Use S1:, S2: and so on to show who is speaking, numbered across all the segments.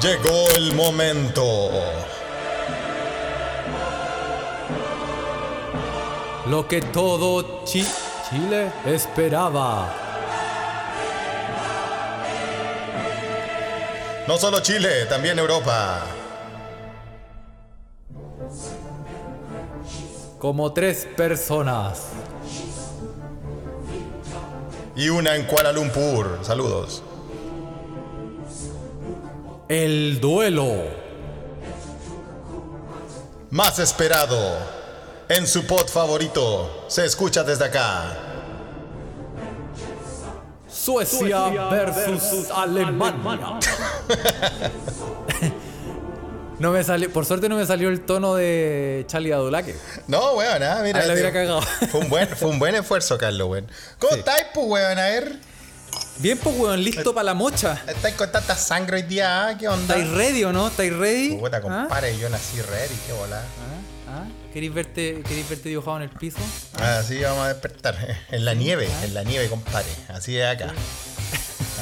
S1: Llegó el momento.
S2: Lo que todo Chi- Chile esperaba.
S1: No solo Chile, también Europa.
S2: Como tres personas.
S1: Y una en Kuala Lumpur. Saludos.
S2: El duelo.
S1: Más esperado. En su pod favorito. Se escucha desde acá.
S2: Suecia, versus, Alemania. no me salió, por suerte no me salió el tono de Charlie Adulaque.
S1: No, weón, ah, mira.
S2: Ahí la hubiera cagado.
S1: Fue un buen, fue un buen esfuerzo, Carlos, weón. ¿Cómo
S2: Sí.
S1: estáis, pues, weón? A ver.
S2: Bien, pues, weón, listo para la mocha.
S1: ¿Estáis con tanta sangre hoy día? ah? ¿Qué onda?
S2: ¿Estáis ready o no? ¿Estáis ready?
S1: Puta,
S2: ¿Ah?
S1: compadre, yo nací ready, qué bola.
S2: ¿Ah? ¿Queréis verte, ¿Queréis verte dibujado en el piso?
S1: Así vamos a despertar. En la nieve, en la nieve, compadre. Así es acá.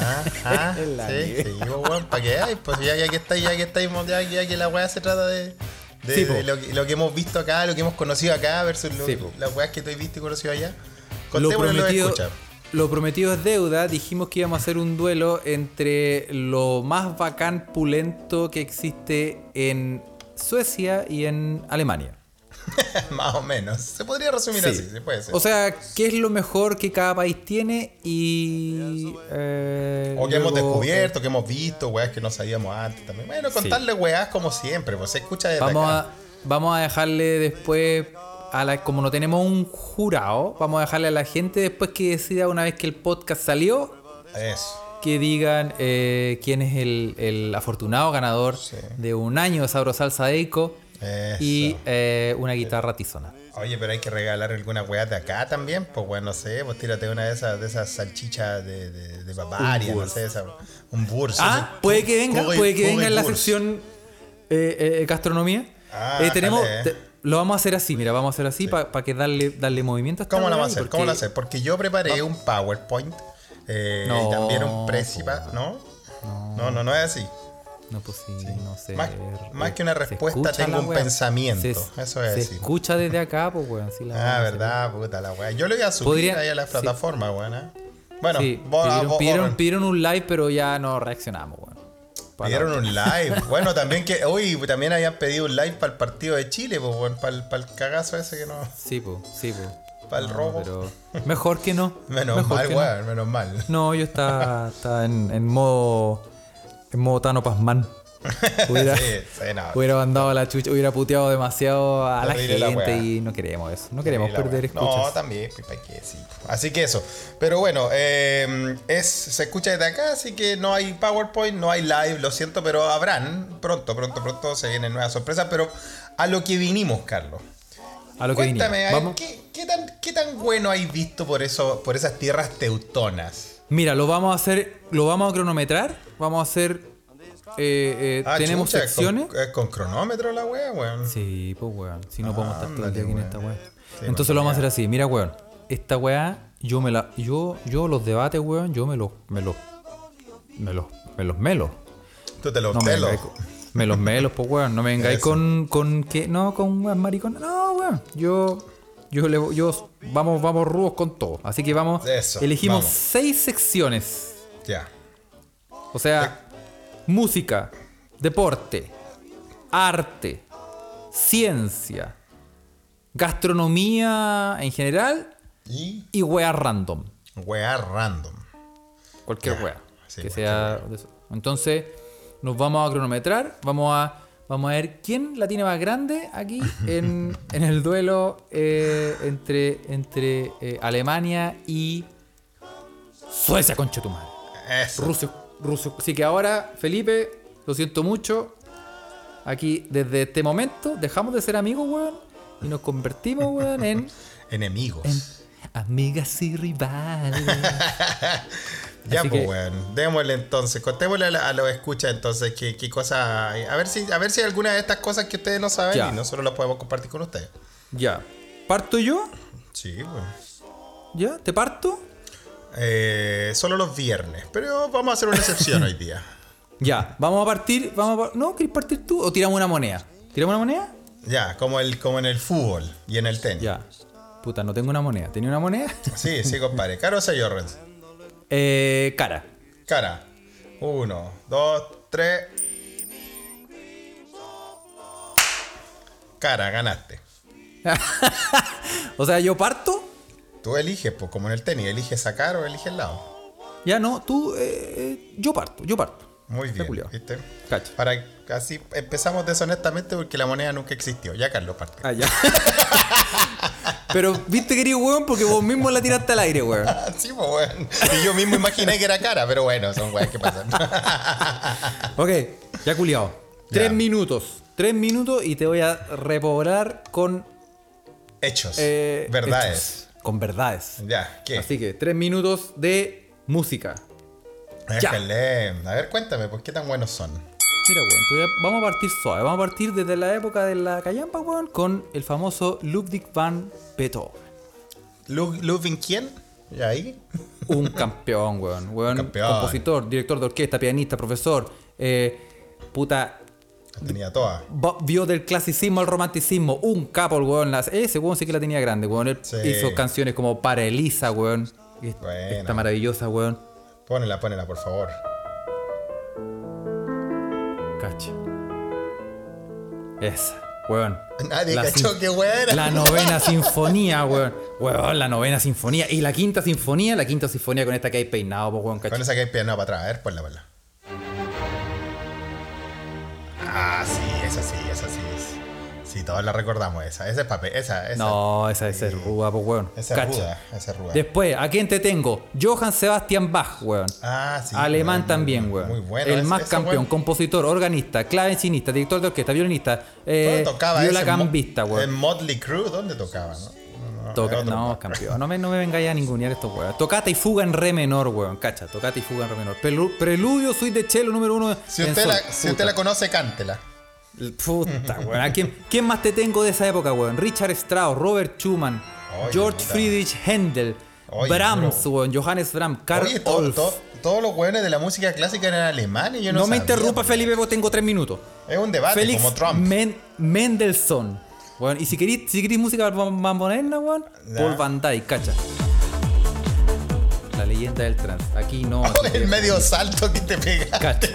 S1: Ah, ah, sí, sí, pues, weón, para que veáis, pues ya, ya que estáis, ya que estáis, ya, ya que la weá se trata de, de,
S2: Sí,
S1: de
S2: po.
S1: lo, que, lo que hemos visto acá, lo que hemos conocido acá versus lo-
S2: Sí, po.
S1: las weas que tú has visto y conocido allá.
S2: Lo
S1: Contémosle a los
S2: prometido. Lo prometido es deuda. Dijimos que íbamos a hacer un duelo entre lo más bacán pulento que existe en Suecia y en Alemania.
S1: Más o menos. Se podría resumir
S2: Sí.
S1: así, se puede ser.
S2: O sea, ¿qué es lo mejor que cada país tiene? Y. eh,
S1: O que hemos descubierto, que hemos visto, weas que no sabíamos antes también. Bueno, contarle weas como siempre, pues se escucha desde
S2: Vamos
S1: acá.
S2: a, vamos a dejarle después, a la, como no tenemos un jurado, vamos a dejarle a la gente después que decida una vez que el podcast salió,
S1: Eso.
S2: que digan eh, quién es el, el afortunado ganador
S1: Sí.
S2: de un año de Sabro Salsa Eiko
S1: Eso.
S2: y eh, una guitarra tizona.
S1: Oye, pero hay que regalar alguna weá de acá también, pues bueno, no sé, pues tírate una de esas, de esas salchichas de, de, de Bavaria, no sé, esa, un burs.
S2: Ah,
S1: ese-
S2: puede que venga, puede que venga en la sección eh, gastronomía.
S1: Ah,
S2: tenemos, te- lo vamos a hacer así, mira, vamos a hacer así para que darle, darle movimiento a esta
S1: ¿Cómo
S2: weá
S1: vamos a hacer? ¿Cómo la
S2: porque-
S1: hacer? Porque yo preparé un PowerPoint eh, y
S2: No,
S1: también un Precipa, ¿no? No, no, no es así.
S2: No, pues sí, no sé.
S1: Más- más
S2: Eh,
S1: que una respuesta, tengo un
S2: wea.
S1: pensamiento.
S2: Se,
S1: Eso es
S2: se
S1: decir.
S2: escucha desde acá, pues, weón. Sí,
S1: Ah, verdad, puta la weá. Yo lo voy a subir
S2: Podría-
S1: ahí a la
S2: sí.
S1: plataforma, weón. ¿eh? Bueno,
S2: Sí,
S1: vos-
S2: pidieron,
S1: vos-
S2: pidieron-
S1: vos-
S2: pidieron un live, pero ya no reaccionamos, weón.
S1: Pidieron un live. Bueno, también que. Uy, también habían pedido un live para el partido de Chile, pues, bueno, para el, para el cagazo ese que no.
S2: Sí, pues, sí, pues.
S1: Para el robo.
S2: Pero mejor que no.
S1: Menos
S2: Mejor
S1: mal,
S2: no.
S1: weón, menos mal.
S2: No, yo estaba, estaba en, en modo. En modo Tano Pasman. Hubiera,
S1: Sí, sí, no.
S2: hubiera mandado a la chucha, hubiera puteado demasiado a la gente y no queremos eso. No queremos perder escuchas.
S1: No, también. Sí. Así que eso. Pero bueno, eh, es, se escucha desde acá, así que no hay PowerPoint, no hay live, lo siento, pero habrán. Pronto, pronto, pronto se vienen nuevas sorpresas. Pero a lo que vinimos, Carlos.
S2: a lo que vinimos.
S1: ay,
S2: Vamos.
S1: ¿qué, qué tan, ¿qué tan bueno hay visto por, eso, por esas tierras teutonas?
S2: Mira, lo vamos a hacer, lo vamos a cronometrar, vamos a hacer, eh, eh,
S1: Ah,
S2: tenemos
S1: chucha,
S2: secciones.
S1: Con, es con cronómetro la wea, weón.
S2: Sí, pues weón, si no podemos estar todo el día aquí en esta
S1: weón. Sí,
S2: Entonces
S1: pues,
S2: lo vamos a hacer así, mira weón, esta weá, yo me la, yo, yo los debates weón, yo me los, me los, me los, me los melos.
S1: Tú te lo
S2: No me
S1: pelos.
S2: vengáis con- me los melos, pues weón, no me vengáis con, con que, no, con weón maricón, no weón, yo, yo le, yo, vamos, vamos rudos con todo. Así que vamos,
S1: Eso,
S2: elegimos
S1: vamos.
S2: seis secciones.
S1: Ya.
S2: O sea, música, deporte, arte, ciencia, gastronomía en general
S1: Y
S2: y wea random.
S1: wea random.
S2: Cualquier wea.
S1: sí,
S2: que
S1: cualquier
S2: sea de eso. Entonces, nos vamos a cronometrar. Vamos a, vamos a ver quién la tiene más grande aquí en, en el duelo eh, entre, entre eh, Alemania y Suecia, concha tu madre.
S1: Eso.
S2: Rusia, Rusia. Así que ahora, Felipe, lo siento mucho. Aquí, desde este momento, dejamos de ser amigos, weón. Y nos convertimos, weón, en,
S1: Enemigos.
S2: en amigas y rivales.
S1: Ya,
S2: Así
S1: pues,
S2: que-
S1: weón. Démosle entonces. Contémosle a, la- a los escuchas entonces qué, qué cosas hay. A ver, si, a ver si hay alguna de estas cosas que ustedes no saben
S2: Ya.
S1: y nosotros las podemos compartir con ustedes.
S2: ya. ¿Parto yo?
S1: Sí, weón.
S2: ¿Ya? ¿Te parto?
S1: Eh, solo los viernes. Pero vamos a hacer una excepción hoy día.
S2: Ya, vamos a partir. Vamos a ¿No? ¿Querés partir tú? ¿O tiramos una moneda? ¿Tiramos una moneda?
S1: Ya, como, el, como en el fútbol y en el tenis.
S2: Ya. Puta, no tengo una moneda. ¿Tenía una moneda?
S1: Sí, sí, compadre. ¿Cara o Sayorrens?
S2: Eh, cara.
S1: Cara. Uno, dos, tres. Cara, ganaste.
S2: O sea, yo parto.
S1: Tú eliges, pues como en el tenis, eliges sacar o eliges el lado.
S2: Ya no, tú. eh, eh, yo parto, yo parto.
S1: Muy bien. ¿viste?
S2: Cacha.
S1: Para así empezamos deshonestamente porque la moneda nunca existió. Ya Carlos parte.
S2: Ah, ya. Pero viste, querido weón, porque vos mismo la tiraste al aire, weón.
S1: sí, pues bueno. Y yo mismo imaginé que era cara, pero bueno, son weas que pasan.
S2: Ok, ya culiado. Tres
S1: Ya.
S2: minutos. Tres minutos y te voy a repoblar con.
S1: Hechos.
S2: eh,
S1: verdades.
S2: hechos. Con verdades.
S1: Ya, ¿qué?
S2: Así que tres minutos de música. ya.
S1: Déjale. A ver, cuéntame, pues qué tan buenos son.
S2: Mira, weón, a- vamos a partir suave. Vamos a partir desde la época de la callampa, weón, con el famoso Ludwig van Beethoven.
S1: Lu- ¿Ludwig quién? ¿Y ahí?
S2: Un campeón, weón. weón
S1: Campeón.
S2: Compositor, director de orquesta, pianista, profesor. eh, puta,
S1: La tenía toda.
S2: Vio del clasicismo al romanticismo, un capo el weón. las- ese weón sí que la tenía grande, weón. Él
S1: Sí.
S2: hizo canciones como Para Elisa, weón. que
S1: Buena.
S2: Esta maravillosa, weón.
S1: Pónela, pónela, por favor.
S2: Cacha. Esa, weón.
S1: Nadie
S2: La
S1: cachó wea era.
S2: La novena sinfonía, weón. Weón, la novena sinfonía. Y la quinta sinfonía, la quinta sinfonía con esta que hay peinado, po, weón,
S1: Con
S2: cacha.
S1: esa que hay piano para atrás. A ver, ponla, ponla. Ah, sí, esa sí, esa sí. es- Sí, todos la recordamos esa. Esa es papel. Esa, esa.
S2: No, esa, esa es ruda, po, weón.
S1: Esa es
S2: Cacha.
S1: ruda. Esa es ruda.
S2: Después, ¿a quién te tengo? Johann Sebastian Bach, weón.
S1: Ah, sí.
S2: Alemán
S1: muy-
S2: también, weón.
S1: Muy bueno.
S2: El
S1: ese-
S2: más
S1: ese
S2: campeón,
S1: weón.
S2: compositor, organista, clavecinista, director de orquesta, violinista, eh,
S1: ¿Dónde tocaba ese?
S2: violacambista,
S1: En Mo-
S2: weón.
S1: En Motley Crue, ¿dónde tocaba? No,
S2: Toca- no, campeón. No me, no me vengáis a ningunear estos weón. Tocata y fuga en re menor, weón. Cacha, tocata y fuga en re menor. Prelu- preludio, suite de cello número uno.
S1: Si usted,
S2: sol.
S1: la, si usted la conoce, cántela.
S2: Puta, weón. ¿A quién, quién más te tengo de esa época, weón? Richard Strauss, Robert Schumann,
S1: Oye,
S2: George
S1: puta.
S2: Friedrich Händel,
S1: Oye,
S2: Brahms,
S1: bro.
S2: weón, Johannes Brahms, Karl
S1: Oye, todos los weones de la música clásica eran alemanes. Yo no,
S2: no me interrumpa. Felipe, porque tengo tres minutos.
S1: Es un debate como Trump.
S2: Men- Mendelssohn. Weón, y si queréis si queréis música más moderna, weón. Paul Van Dyke, cacha. La leyenda del trans. Aquí no.
S1: el medio salto que te pegaste.
S2: Cacha.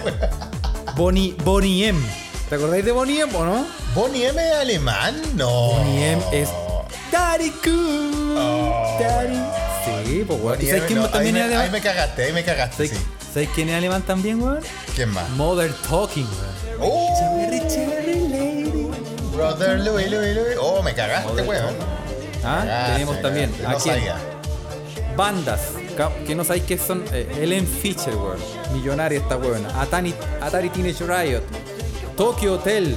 S2: Bonnie, Bonnie M. ¿Te acordáis de Bonnie M o no?
S1: ¿Bonnie M es alemán? No.
S2: Bonnie M es Daddy Cool.
S1: Oh,
S2: Daddy. Sí, pues weón. ¿Y sabes quién
S1: no,
S2: también
S1: ahí,
S2: es
S1: me, ahí
S2: alemán?
S1: me cagaste, ahí me cagaste,
S2: ¿Sabes,
S1: sí.
S2: sabes quién es alemán también, weón?
S1: ¿Quién más?
S2: Mother Talking, weón.
S1: Oh. Brother Louis, Louis, Louis. Oh, me cagaste, weón.
S2: Ah,
S1: Cagaste,
S2: tenemos también.
S1: cagaste.
S2: ¿A
S1: No sabía.
S2: Bandas que no sabéis qué son. Eh, Ellen Fisher, weón. Millonaria esta weón. Atari, Atari Teenage Riot. Tokyo Hotel.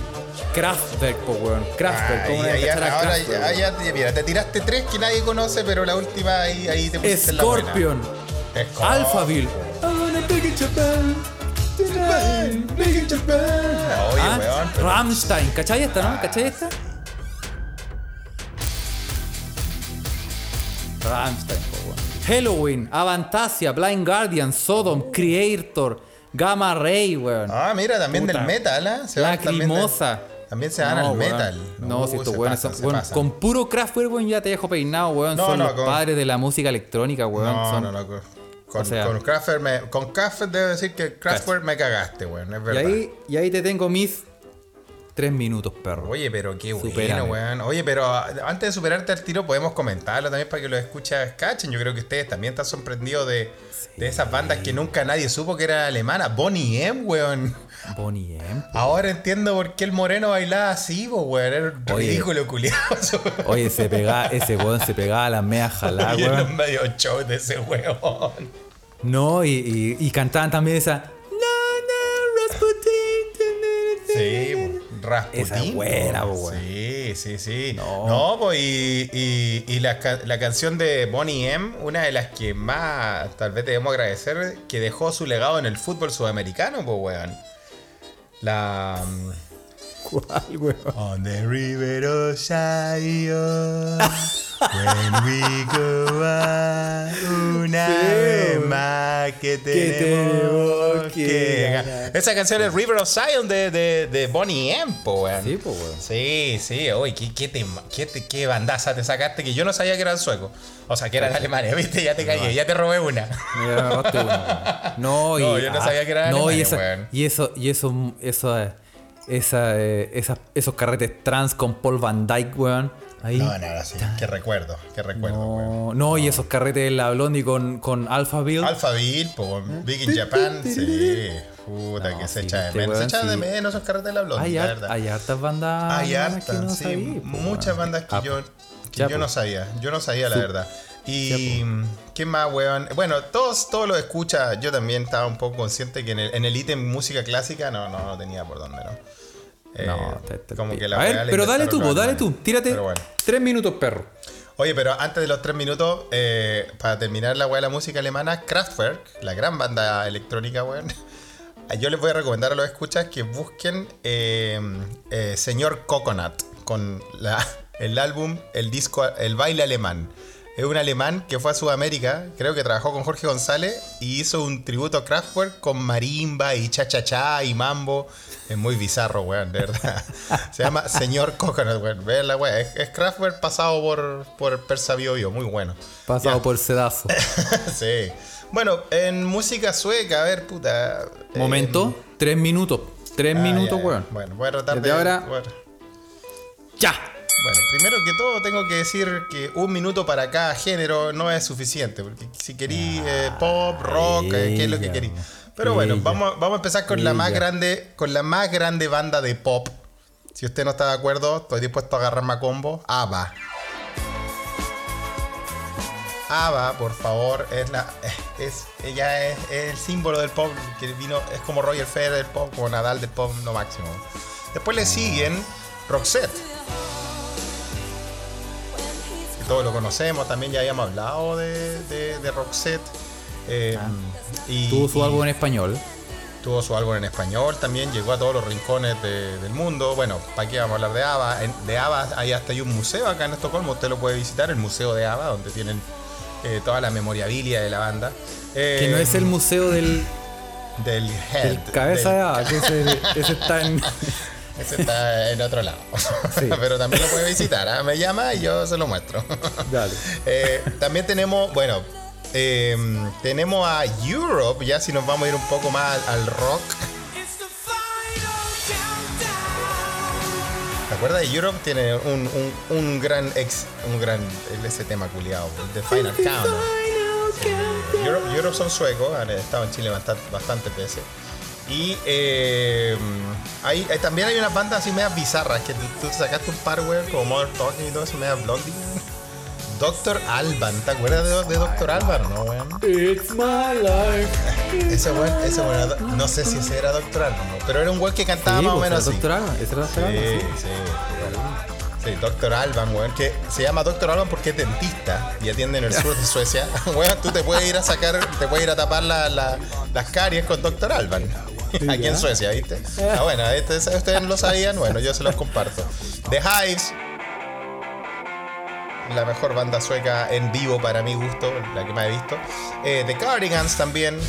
S2: Kraftwerk, po, weón. Kraftwerk.
S1: Ahí,
S2: ¿Cómo no
S1: ahí, ahora
S2: Kraftwerk,
S1: ya te- mira, te tiraste tres que nadie conoce, pero la última ahí, ahí te pusiste en la buena.
S2: Scorpion.
S1: Scorpion.
S2: Alphaville. I wanna Tonight.
S1: Oye,
S2: Ah,
S1: weón, pero-
S2: Rammstein. ¿Cachai esta, no? ¿Cachai esta? Rammstein, po, weón. Halloween, Avantasia, Blind Guardian, Sodom, Creator, Gamma Ray, weón.
S1: Ah, mira, también
S2: Puta.
S1: del metal, ¿ah? Se van también
S2: Lacrimosa.
S1: También se van al
S2: weón.
S1: metal.
S2: No,
S1: Uh,
S2: si estos
S1: se
S2: weones
S1: pasan,
S2: son.
S1: se
S2: weón,
S1: pasan.
S2: con puro Kraftwerk, weón, ya te dejo peinado, weón.
S1: No,
S2: son
S1: no,
S2: los
S1: con-
S2: padres de la música electrónica, weón.
S1: No,
S2: son-
S1: no, no. Con,
S2: O sea-
S1: con Kraftwerk me, con Kraftwerk debo decir que Kraftwerk me cagaste, weón. Es
S2: Y
S1: verdad.
S2: ahí, y ahí te tengo mis tres minutos, perro.
S1: Oye, pero qué bueno, weón. Oye, pero ah, antes de superarte al tiro, podemos comentarlo también para que los escuchas cachen. Yo creo que ustedes también están sorprendidos de, de esas bandas que nunca nadie supo que eran alemanas. Bonnie M, weón.
S2: Bonnie M.
S1: Ahora entiendo por qué el moreno bailaba así, weón. Era ridículo culiado.
S2: Oye, se pegaba, ese weón se pegaba a
S1: Y en los
S2: weón.
S1: medio show de ese weón.
S2: No, y, y, y cantaban también esa. "Na, na, Rasputin,
S1: Sí, Rasputin.
S2: Esa es buena, weón.
S1: Sí, sí, sí.
S2: No.
S1: No, pues y, y, y la, la canción de Bonnie M, una de las que más tal vez debemos agradecer, que dejó su legado en el fútbol sudamericano, pues, weón. La.
S2: ¿Cuál, weón?
S1: On the river of Zion, when we go out, una
S2: Sí,
S1: vez más que tenemos que que esa canción es River of Zion de, de, de Bonnie M, po, weón.
S2: Sí, pues, weón.
S1: Sí, sí, uy, qué, qué, tema- qué, te- qué bandaza te sacaste que yo no sabía que eran suecos. O sea, que eran alemanes, ¿viste? Ya te caí, ya te robé una.
S2: Me uno, weón. No, y,
S1: No, yo no sabía que era
S2: no, y,
S1: Alemania,
S2: esa-
S1: weón.
S2: y eso, y eso, eso, eh, esa, eh, esas- esos carretes trans con Paul Van Dyke, weón. Ahí.
S1: No, no, no, sí. Qué recuerdo, qué recuerdo, weón.
S2: No, no, y esos carretes de la Blondie con, con Alpha Bill.
S1: Alphaville, po, Big in Japan, sí. Puta,
S2: No,
S1: que se
S2: sí,
S1: echa de
S2: este
S1: menos. Se echa de menos esos carretes de la blonda,
S2: hay,
S1: la verdad.
S2: hay hartas bandas.
S1: Hay hartas,
S2: no
S1: sí.
S2: sabía,
S1: muchas
S2: weón.
S1: bandas que
S2: Ah,
S1: yo, que
S2: ya,
S1: yo no sabía. Yo no sabía, la verdad. Y. ¿Qué más, weón? Bueno, todos, todos lo escucha. Yo también estaba un poco consciente que en el, en el ítem música clásica no, no, no tenía por dónde, ¿no? Eh,
S2: No, te- te-
S1: como que la
S2: A ver, pero dale tú, po, dale tú. Tírate
S1: bueno.
S2: tres minutos, perro.
S1: Oye, pero antes de los tres minutos, eh, para terminar la weá de la música alemana, Kraftwerk, la gran banda electrónica, weón. Yo les voy a recomendar a los escuchas que busquen eh, Señor Coconut con la- el álbum, el disco, el baile alemán. Es un alemán que fue a Sudamérica, creo que trabajó con Jorge González y hizo un tributo a Kraftwerk con marimba y cha-cha-cha y mambo. Es muy bizarro, weón, de verdad. Se llama Señor Coconut, weón. La weón. Es, Kraftwerk pasado por, por Persa Bio Bio, muy bueno.
S2: Pasado
S1: Ya.
S2: por sedazo.
S1: sí. Bueno, en música sueca, a ver, puta. eh,
S2: Momento, tres minutos. Tres
S1: ah,
S2: minutos,
S1: ya, ya.
S2: weón.
S1: Bueno, voy a tratar
S2: Desde
S1: de.
S2: ahora-
S1: bueno.
S2: ¡Ya!
S1: Bueno, primero que todo tengo que decir que un minuto para cada género no es suficiente, porque si querís eh, pop, rock, eh, ¿qué es lo que
S2: ella,
S1: querís? Pero bueno, vamos, vamos a empezar con la más grande, con la más grande banda de pop. Si usted no está de acuerdo, estoy dispuesto a agarrarme a combo. ABBA. ABBA, por favor, es la es ella es, es el símbolo del pop que vino es como Roger Federer del pop, como Nadal del pop, no máximo. Después le siguen Roxette. Que todos lo conocemos, también ya habíamos hablado de, de, de Roxette. eh, y,
S2: Ah. Tuvo su álbum en español.
S1: tuvo su álbum en español también, llegó a todos los rincones de- del mundo. Bueno, ¿para qué vamos a hablar de ABBA? En- de ABBA hay hasta hay un museo acá en Estocolmo, usted lo puede visitar, el Museo de ABBA, donde tienen eh, toda la memorabilia de la banda.
S2: Que
S1: Eh,
S2: no es el museo del,
S1: del head.
S2: del cabeza
S1: del-
S2: de Ava, que ese, ese está en.
S1: Ese está en otro lado.
S2: Sí.
S1: Pero también lo puede visitar. ¿ah? Me llama y yo se lo muestro.
S2: Dale.
S1: Eh, también tenemos, bueno, eh, tenemos a Europe, ya si nos vamos a ir un poco más al, al rock. ¿Te acuerdas de Europe? Tiene un, un, un gran ex, un gran, ese tema culiado, The Final Countdown. Sí, Europe, Europe son suecos, han estado en Chile bastante, bastantes veces. Y eh, hay, hay- también hay unas bandas así medias bizarras que tú, tú sacaste un par, weón, como Modern Talking y todo eso, media blondie. Doctor Alban, ¿te acuerdas de, de Doctor Alban? No, weón.
S2: It's my life.
S1: Ese weón, ese weón no sé si ese era Doctor Alban, ¿no? pero era un weón que cantaba más o menos así.
S2: Doctor Alban, ese era Doctor
S1: Sí,
S2: Alban,
S1: sí,
S2: sí.
S1: sí. Sí, Doctor Alban, weón, que se llama Doctor Alban porque es dentista y atiende en el sur de Suecia. Weón, tú te puedes ir a sacar, te puedes ir a tapar la- la- las caries con Doctor Alban. Aquí en Suecia, ¿viste? Ah, bueno, este- ustedes no lo sabían, bueno, yo se los comparto. The Hives, la mejor banda sueca en vivo para mi gusto, la que más he visto. Eh, The Cardigans también.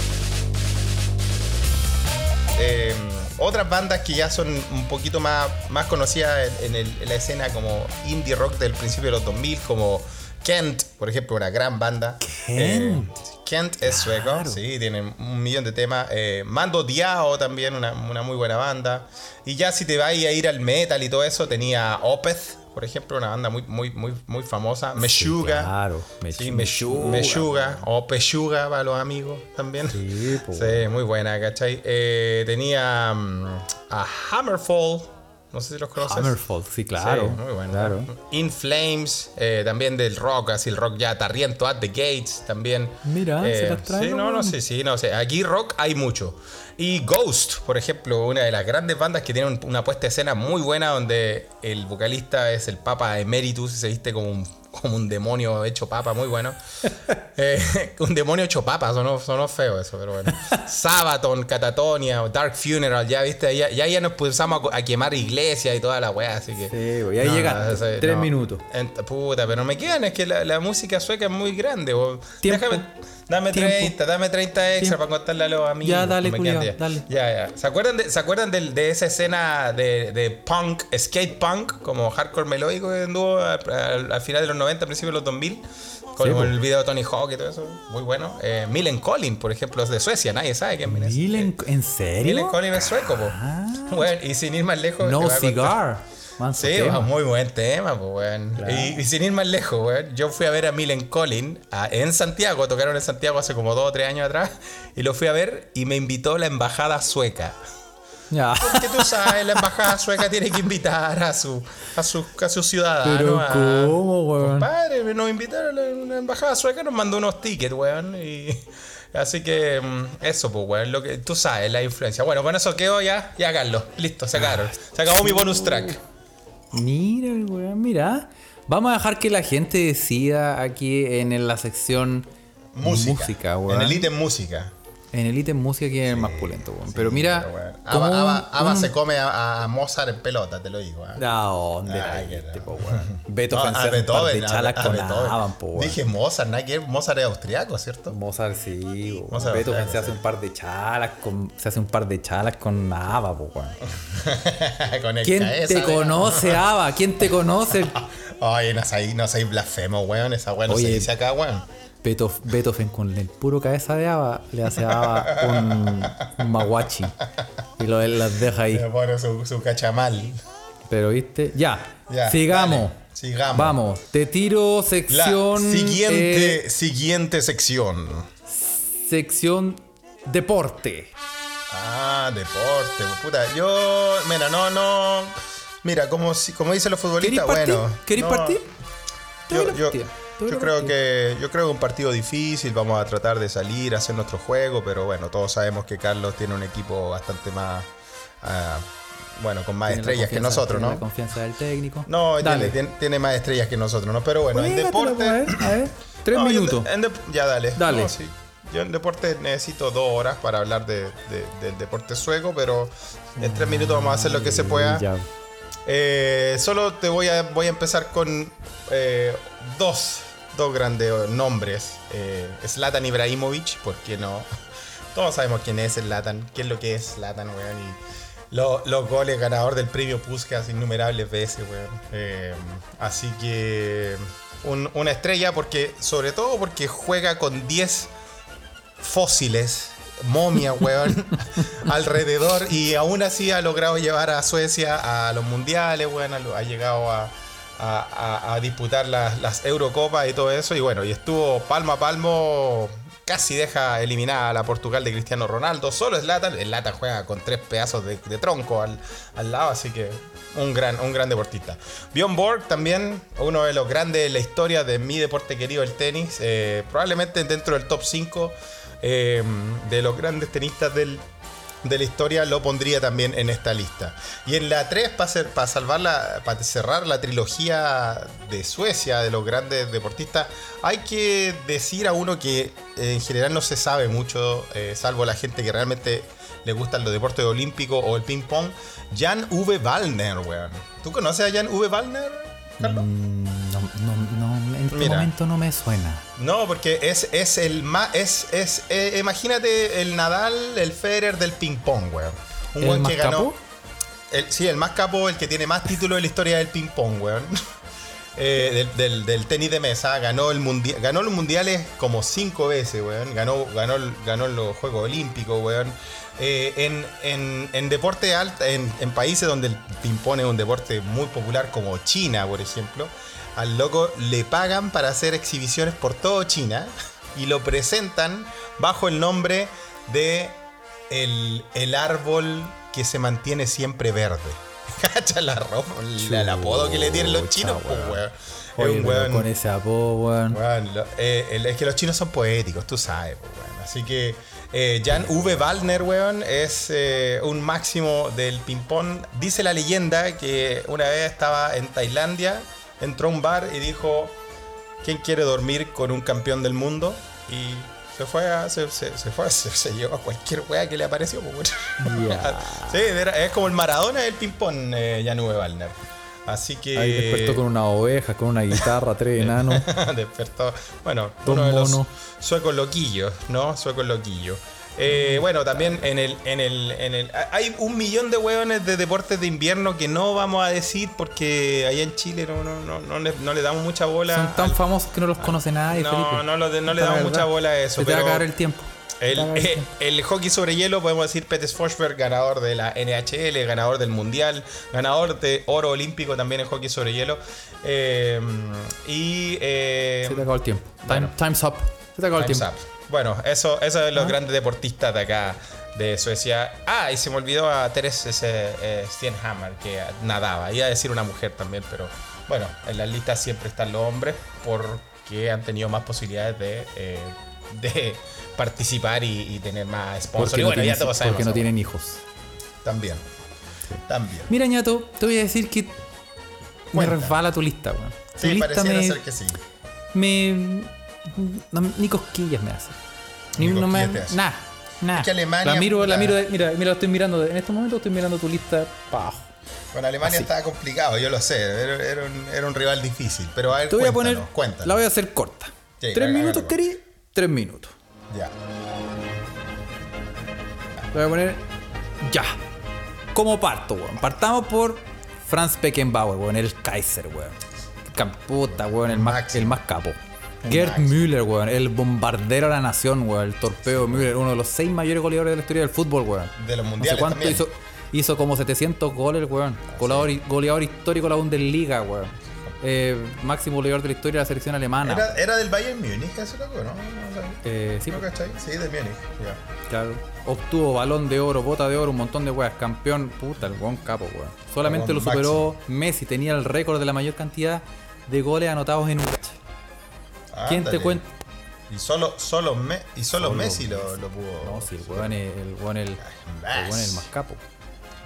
S1: Eh, otras bandas que ya son un poquito más, más conocidas en, el- en la escena como indie rock del principio de los 2000, como Kent, por ejemplo, una gran banda.
S2: Kent.
S1: Eh, Kent es sueco, sí, tienen un millón de temas. Eh, Mando Diao también, una, una muy buena banda. Y ya si te vas a ir al metal y todo eso, tenía Opeth, por ejemplo, una banda muy, muy, muy, muy famosa. Meshuga.
S2: claro,
S1: Sí,
S2: Meshuga,
S1: Meshuga. O Peshuga para los amigos también.
S2: Sí,
S1: Sí, muy buena, ¿cachai? Eh, tenía mm, a Hammerfall. No sé si los conoces.
S2: Hammerfall, sí, claro.
S1: Sí, muy bueno.
S2: Claro.
S1: In Flames, eh, también del rock, así el rock ya, Tarriento at the Gates también.
S2: Mira,
S1: Eh,
S2: se las trae,
S1: Sí, no, no, sí, sí, no sé. Aquí rock hay mucho. Y Ghost, por ejemplo, una de las grandes bandas que tiene un- una puesta de escena muy buena donde el vocalista es el Papa Emeritus y se viste como un, como un demonio hecho papa, muy bueno. Eh, un demonio hecho papa, sonó, sonó feo eso, pero bueno. Sabaton, Catatonia, Dark Funeral, ya viste, ya, ya, ya nos pusimos a, quemar iglesias y toda la weá, así que.
S2: Sí, güey, ahí llegaste, tres minutos.
S1: En- puta, pero me quedan, es que la, la música sueca es muy grande. Déjame, dame
S2: Tiempo.
S1: 30, dame 30 extra
S2: Tiempo.
S1: para contarle a los amigos.
S2: Ya, dale,
S1: que me quedan
S2: culiao,
S1: 10.
S2: dale.
S1: Ya, ya. ¿Se acuerdan de, ¿se acuerdan del- de, esa escena de, de punk, skate punk, como hardcore melódico que anduvo al, al- al final de los 90, principios de los 2000? Con
S2: Sí,
S1: el video de Tony Hawk y todo eso. Muy bueno. Eh, Millen Collin, por ejemplo, es de Suecia. Nadie sabe quién es.
S2: Milen, ¿En serio?
S1: Millen Collin es sueco, po. Bueno, y sin ir más lejos.
S2: No
S1: a
S2: Cigar. Manso
S1: Sí,
S2: tema.
S1: muy buen tema, pues, weón. Y, y sin ir más lejos, weón, yo fui a ver a Millen Collin a- en Santiago, tocaron en Santiago hace como dos o tres años atrás, y lo fui a ver y me invitó la embajada sueca.
S2: Ya.
S1: Porque tú sabes, la embajada sueca tiene que invitar a su, a su, a su ciudadano.
S2: Pero
S1: a-
S2: ¿cómo, weón?
S1: Padre, nos invitaron, la, la embajada sueca nos mandó unos tickets, weón. Y, así que mm, eso, pues, weón, lo que tú sabes, la influencia. Bueno, con eso quedó ya, ya, Carlos. Listo, se acabaron. Se acabó mi bonus track.
S2: Mira, weón, mira. Vamos a dejar que la gente decida aquí en la sección
S1: Música.
S2: weón.
S1: en el ítem música.
S2: En el ítem música que es el más pulento, weón. Pero mira,
S1: Pero, Ava,
S2: un-
S1: Ava- Ava
S2: un-
S1: se come a, a Mozart en pelota, te lo digo. ¿eh?
S2: ¿A dónde la
S1: Ay, qué
S2: viste, po, weón? Beto
S1: No, a
S2: par de
S1: Beethoven, a-
S2: chalas
S1: a
S2: con
S1: Beethoven.
S2: Avan, po, weón.
S1: Dije Mozart, nada que ver, Mozart es austriaco, ¿cierto?
S2: Mozart sí, weón.
S1: Mozart,
S2: Beethoven
S1: claro,
S2: se hace
S1: sí.
S2: un par de chalas con se hace un par de chalas con Ava, po, weón.
S1: Con el
S2: ¿Quién
S1: cabeza,
S2: te
S1: weón.
S2: conoce, Ava? ¿Quién te conoce?
S1: Oye, no seas no blasfemo, weón. Esa weón no se
S2: Oye.
S1: dice acá, weón.
S2: Beetho- Beethoven con el puro cabeza de Ava le hace a un, un maguachi y lo él las deja ahí.
S1: Le pone su, su cachamal.
S2: Pero viste, ya,
S1: Ya,
S2: sigamos.
S1: sigamos.
S2: Vamos, te tiro
S1: La
S2: sección
S1: siguiente,
S2: eh,
S1: siguiente sección.
S2: sección deporte.
S1: Ah, deporte, puta. Yo, mira, no, no. Mira, como, como dicen los
S2: ¿Queréis
S1: futbolistas, bueno.
S2: ¿Queréis
S1: no,
S2: partir?
S1: Yo, yo- yo creo que yo creo que un partido difícil, vamos a tratar de salir, hacer nuestro juego, pero bueno, todos sabemos que Carlos tiene un equipo bastante más ah, bueno, con más
S2: Tiene
S1: estrellas que nosotros,
S2: tiene
S1: ¿no?
S2: La confianza del técnico.
S1: No,
S2: dale.
S1: tiene, tiene más estrellas que nosotros, ¿no? Pero bueno, en deporte.
S2: pues, a ver, a ver, tres
S1: No, yo en
S2: minutos.
S1: de- ya, dale.
S2: Dale.
S1: No, sí. Yo en deporte necesito dos horas para hablar de, de- del deporte sueco, pero en tres minutos vamos a hacer lo que se pueda.
S2: Ya.
S1: Eh, solo te voy a, voy a empezar con eh, dos, dos grandes nombres. Eh, Zlatan Ibrahimovic, ¿por qué no? Todos sabemos quién es Zlatan, qué es lo que es Zlatan, weón. Y lo- los goles ganador del premio Puskas innumerables veces, weón. Eh, así que un- una estrella, porque sobre todo porque juega con 10 fósiles, momias, weón, alrededor y aún así ha logrado llevar a Suecia a los mundiales, weón, ha llegado a, a- disputar las, las Eurocopas y todo eso y bueno, y estuvo palmo a palmo, casi deja eliminada a la Portugal de Cristiano Ronaldo, solo Zlatan, el Lata juega con tres pedazos de, de tronco al, al lado, así que un gran, un gran deportista. Bjorn Borg también, uno de los grandes de la historia de mi deporte querido, el tenis, eh, probablemente dentro del top 5 eh, de los grandes tenistas del, de la historia lo pondría también en esta lista. Y en la 3, para salvar para cerrar la trilogía de Suecia, de los grandes deportistas, hay que decir a uno que eh, en general no se sabe mucho, eh, salvo la gente que realmente le gustan los deportes olímpicos o el ping pong, Jan Uwe Wallner, weón. ¿Tú conoces a Jan Uwe Wallner, Carlos?
S2: Mm, No, no, no, en este
S1: Mira.
S2: momento no me suena.
S1: No, porque es, es el más. Es, es, eh, imagínate el Nadal, el Federer del ping pong, weón. Un
S2: ¿El
S1: weón
S2: más
S1: que ganó.
S2: capo?
S1: el- sí, el más capo, el que tiene más títulos de la historia del ping pong, weón. Eh, del, del- del tenis de mesa, ganó el mundial, ganó los mundiales como cinco veces, weón. Ganó, ganó, ganó los Juegos Olímpicos, weón. Eh, en, en, en deporte alta, en, en países donde el ping pong es un deporte muy popular como China, por ejemplo, al loco le pagan para hacer exhibiciones por todo China y lo presentan bajo el nombre de el, el árbol que se mantiene siempre verde. Cacha la ropa, el apodo que le tienen los chinos, pues,
S2: weón.
S1: weón.
S2: Oye,
S1: Es weón-
S2: con ese apodo, weón.
S1: Weón, lo- eh, el- es que los chinos son poéticos, tú sabes, pues, weón. Así que eh, Jan Uwe Wallner, weón, es eh, un máximo del ping-pong. Dice la leyenda que una vez estaba en Tailandia, entró a un bar y dijo: ¿Quién quiere dormir con un campeón del mundo? Y se fue a. Se, se- se fue a. Se, se llevó a cualquier wea que le apareció, pues.
S2: Ya.
S1: Sí, era- es como el Maradona del ping-pong, eh, Jan Uwe Wallner. Así que.
S2: Ahí despertó con una oveja, con una guitarra, tres enanos.
S1: Despertó. Bueno, uno de los suecos loquillos, ¿no? Suecos loquillos. Eh, bueno, también en el, en el, en el. Hay un millón de hueones de deportes de invierno que no vamos a decir porque allá en Chile no, no, no, no le, no le damos mucha bola.
S2: Son tan
S1: al-
S2: famosos que no los conoce nadie,
S1: No,
S2: Felipe.
S1: no lo no le damos mucha bola a eso,
S2: Se te va a acabar el tiempo.
S1: El, eh, el hockey sobre hielo, podemos decir Petes Forsberg, ganador de la NHL, ganador del Mundial, ganador de oro olímpico también en hockey sobre hielo. Eh, y. eh,
S2: Se te acabó el tiempo. Time-
S1: bueno.
S2: time's up. Se te acabó el
S1: Time's
S2: tiempo.
S1: up. Bueno, eso, eso es los
S2: Ah.
S1: grandes deportistas de acá, de Suecia. Ah, y se me olvidó a Teres ese, eh, Stienhammer, que nadaba. Iba a decir una mujer también, pero bueno, en las listas siempre están los hombres porque han tenido más posibilidades de, eh, de participar y, y tener más sponsors.
S2: Porque,
S1: Y
S2: no,
S1: bueno,
S2: tienen,
S1: ya todos sabemos.
S2: porque no
S1: eso.
S2: tienen hijos.
S1: También. También.
S2: Mira, ñato, te voy a decir que me resbala tu lista, weón.
S1: Sí,
S2: lista
S1: pareciera
S2: me,
S1: ser que sí.
S2: me- no- ni cosquillas me hace. Ni,
S1: Ni
S2: no me, nada.
S1: Es que Alemania,
S2: La miro, la miro, de- mira, mira, estoy mirando, de- en este momento estoy mirando tu lista para abajo.
S1: Con Alemania
S2: Así.
S1: estaba complicado, yo lo sé. Era, era un, era un rival difícil. Pero a ver,
S2: Te voy a poner,
S1: cuéntanos.
S2: la voy a hacer corta.
S1: Sí,
S2: Tres minutos, querí, tres minutos.
S1: Ya.
S2: Voy a poner ya. ¿Cómo parto, weón? Partamos por Franz Beckenbauer, weón, el Kaiser, weón. Camputa, weón, el más, el más capo. Gerd. Müller, weón, el bombardero de la nación, weón, el torpeo Müller, uno de los seis mayores goleadores de la historia del fútbol, weón.
S1: De los
S2: No sé
S1: mundiales
S2: cuánto
S1: también.
S2: hizo. Hizo como 700 goles, weón. Goleador, goleador histórico de la Bundesliga, weón. Eh, máximo goleador de la historia de la selección alemana.
S1: Era, era del Bayern Múnich, ese loco, ¿no?
S2: Eh, sí,
S1: ¿No cachai? Sí, del Múnich. Ya.
S2: Claro. Obtuvo balón de oro, bota de oro, un montón de weas. Campeón, puta, el buen capo, weón. Solamente
S1: El
S2: lo superó Messi, tenía el récord de la mayor cantidad de goles anotados en un match. ¿Quién te cuenta?
S1: Y solo, solo, Me- y solo,
S2: Solo
S1: Messi lo,
S2: Messi.
S1: lo pudo.
S2: No, si el weón es el, weón es el, el, el más capo.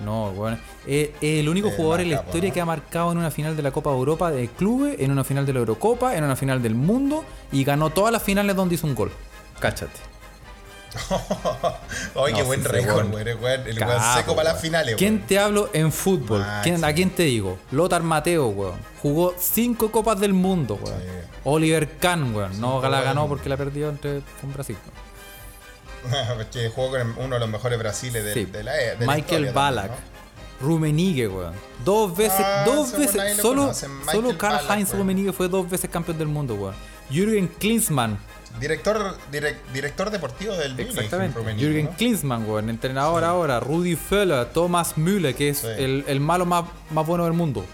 S2: No, weón es es el único
S1: El
S2: jugador en la historia
S1: ¿no?
S2: que ha marcado en una final de la Copa Europa de clubes, en una final de la Eurocopa, en una final del mundo y ganó todas las finales donde hizo un gol. Cáchate.
S1: Oye, qué
S2: No,
S1: buen
S2: sí, ese
S1: récord,
S2: weón.
S1: güey. El weón, seco para las finales,
S2: ¿Quién te hablo en fútbol?
S1: Máximo.
S2: ¿Quién- ¿A quién te digo? Lothar Mateo, weón. Jugó cinco copas del mundo, weón.
S1: Sí.
S2: Oliver Kahn, weón. No la ganó porque la perdió entre con Brasil.
S1: que jugó con uno de los mejores Brasiles de,
S2: Sí.
S1: de la de la
S2: Michael
S1: historia
S2: Ballack.
S1: también,
S2: Rummenigge, weón. Dos veces,
S1: Ah,
S2: dos veces.
S1: lo
S2: Solo, solo Karl Heinz
S1: weón.
S2: Rummenigge fue dos veces campeón del mundo, weón. Jürgen Klinsmann.
S1: ¿no? Director, direc- director deportivo del
S2: Exactamente.
S1: Rummenigge,
S2: Jürgen
S1: ¿no?
S2: Klinsmann, weón. Entrenador ahora. Rudy Völler, Thomas Müller, que es
S1: Sí.
S2: el, el malo más, más bueno del mundo.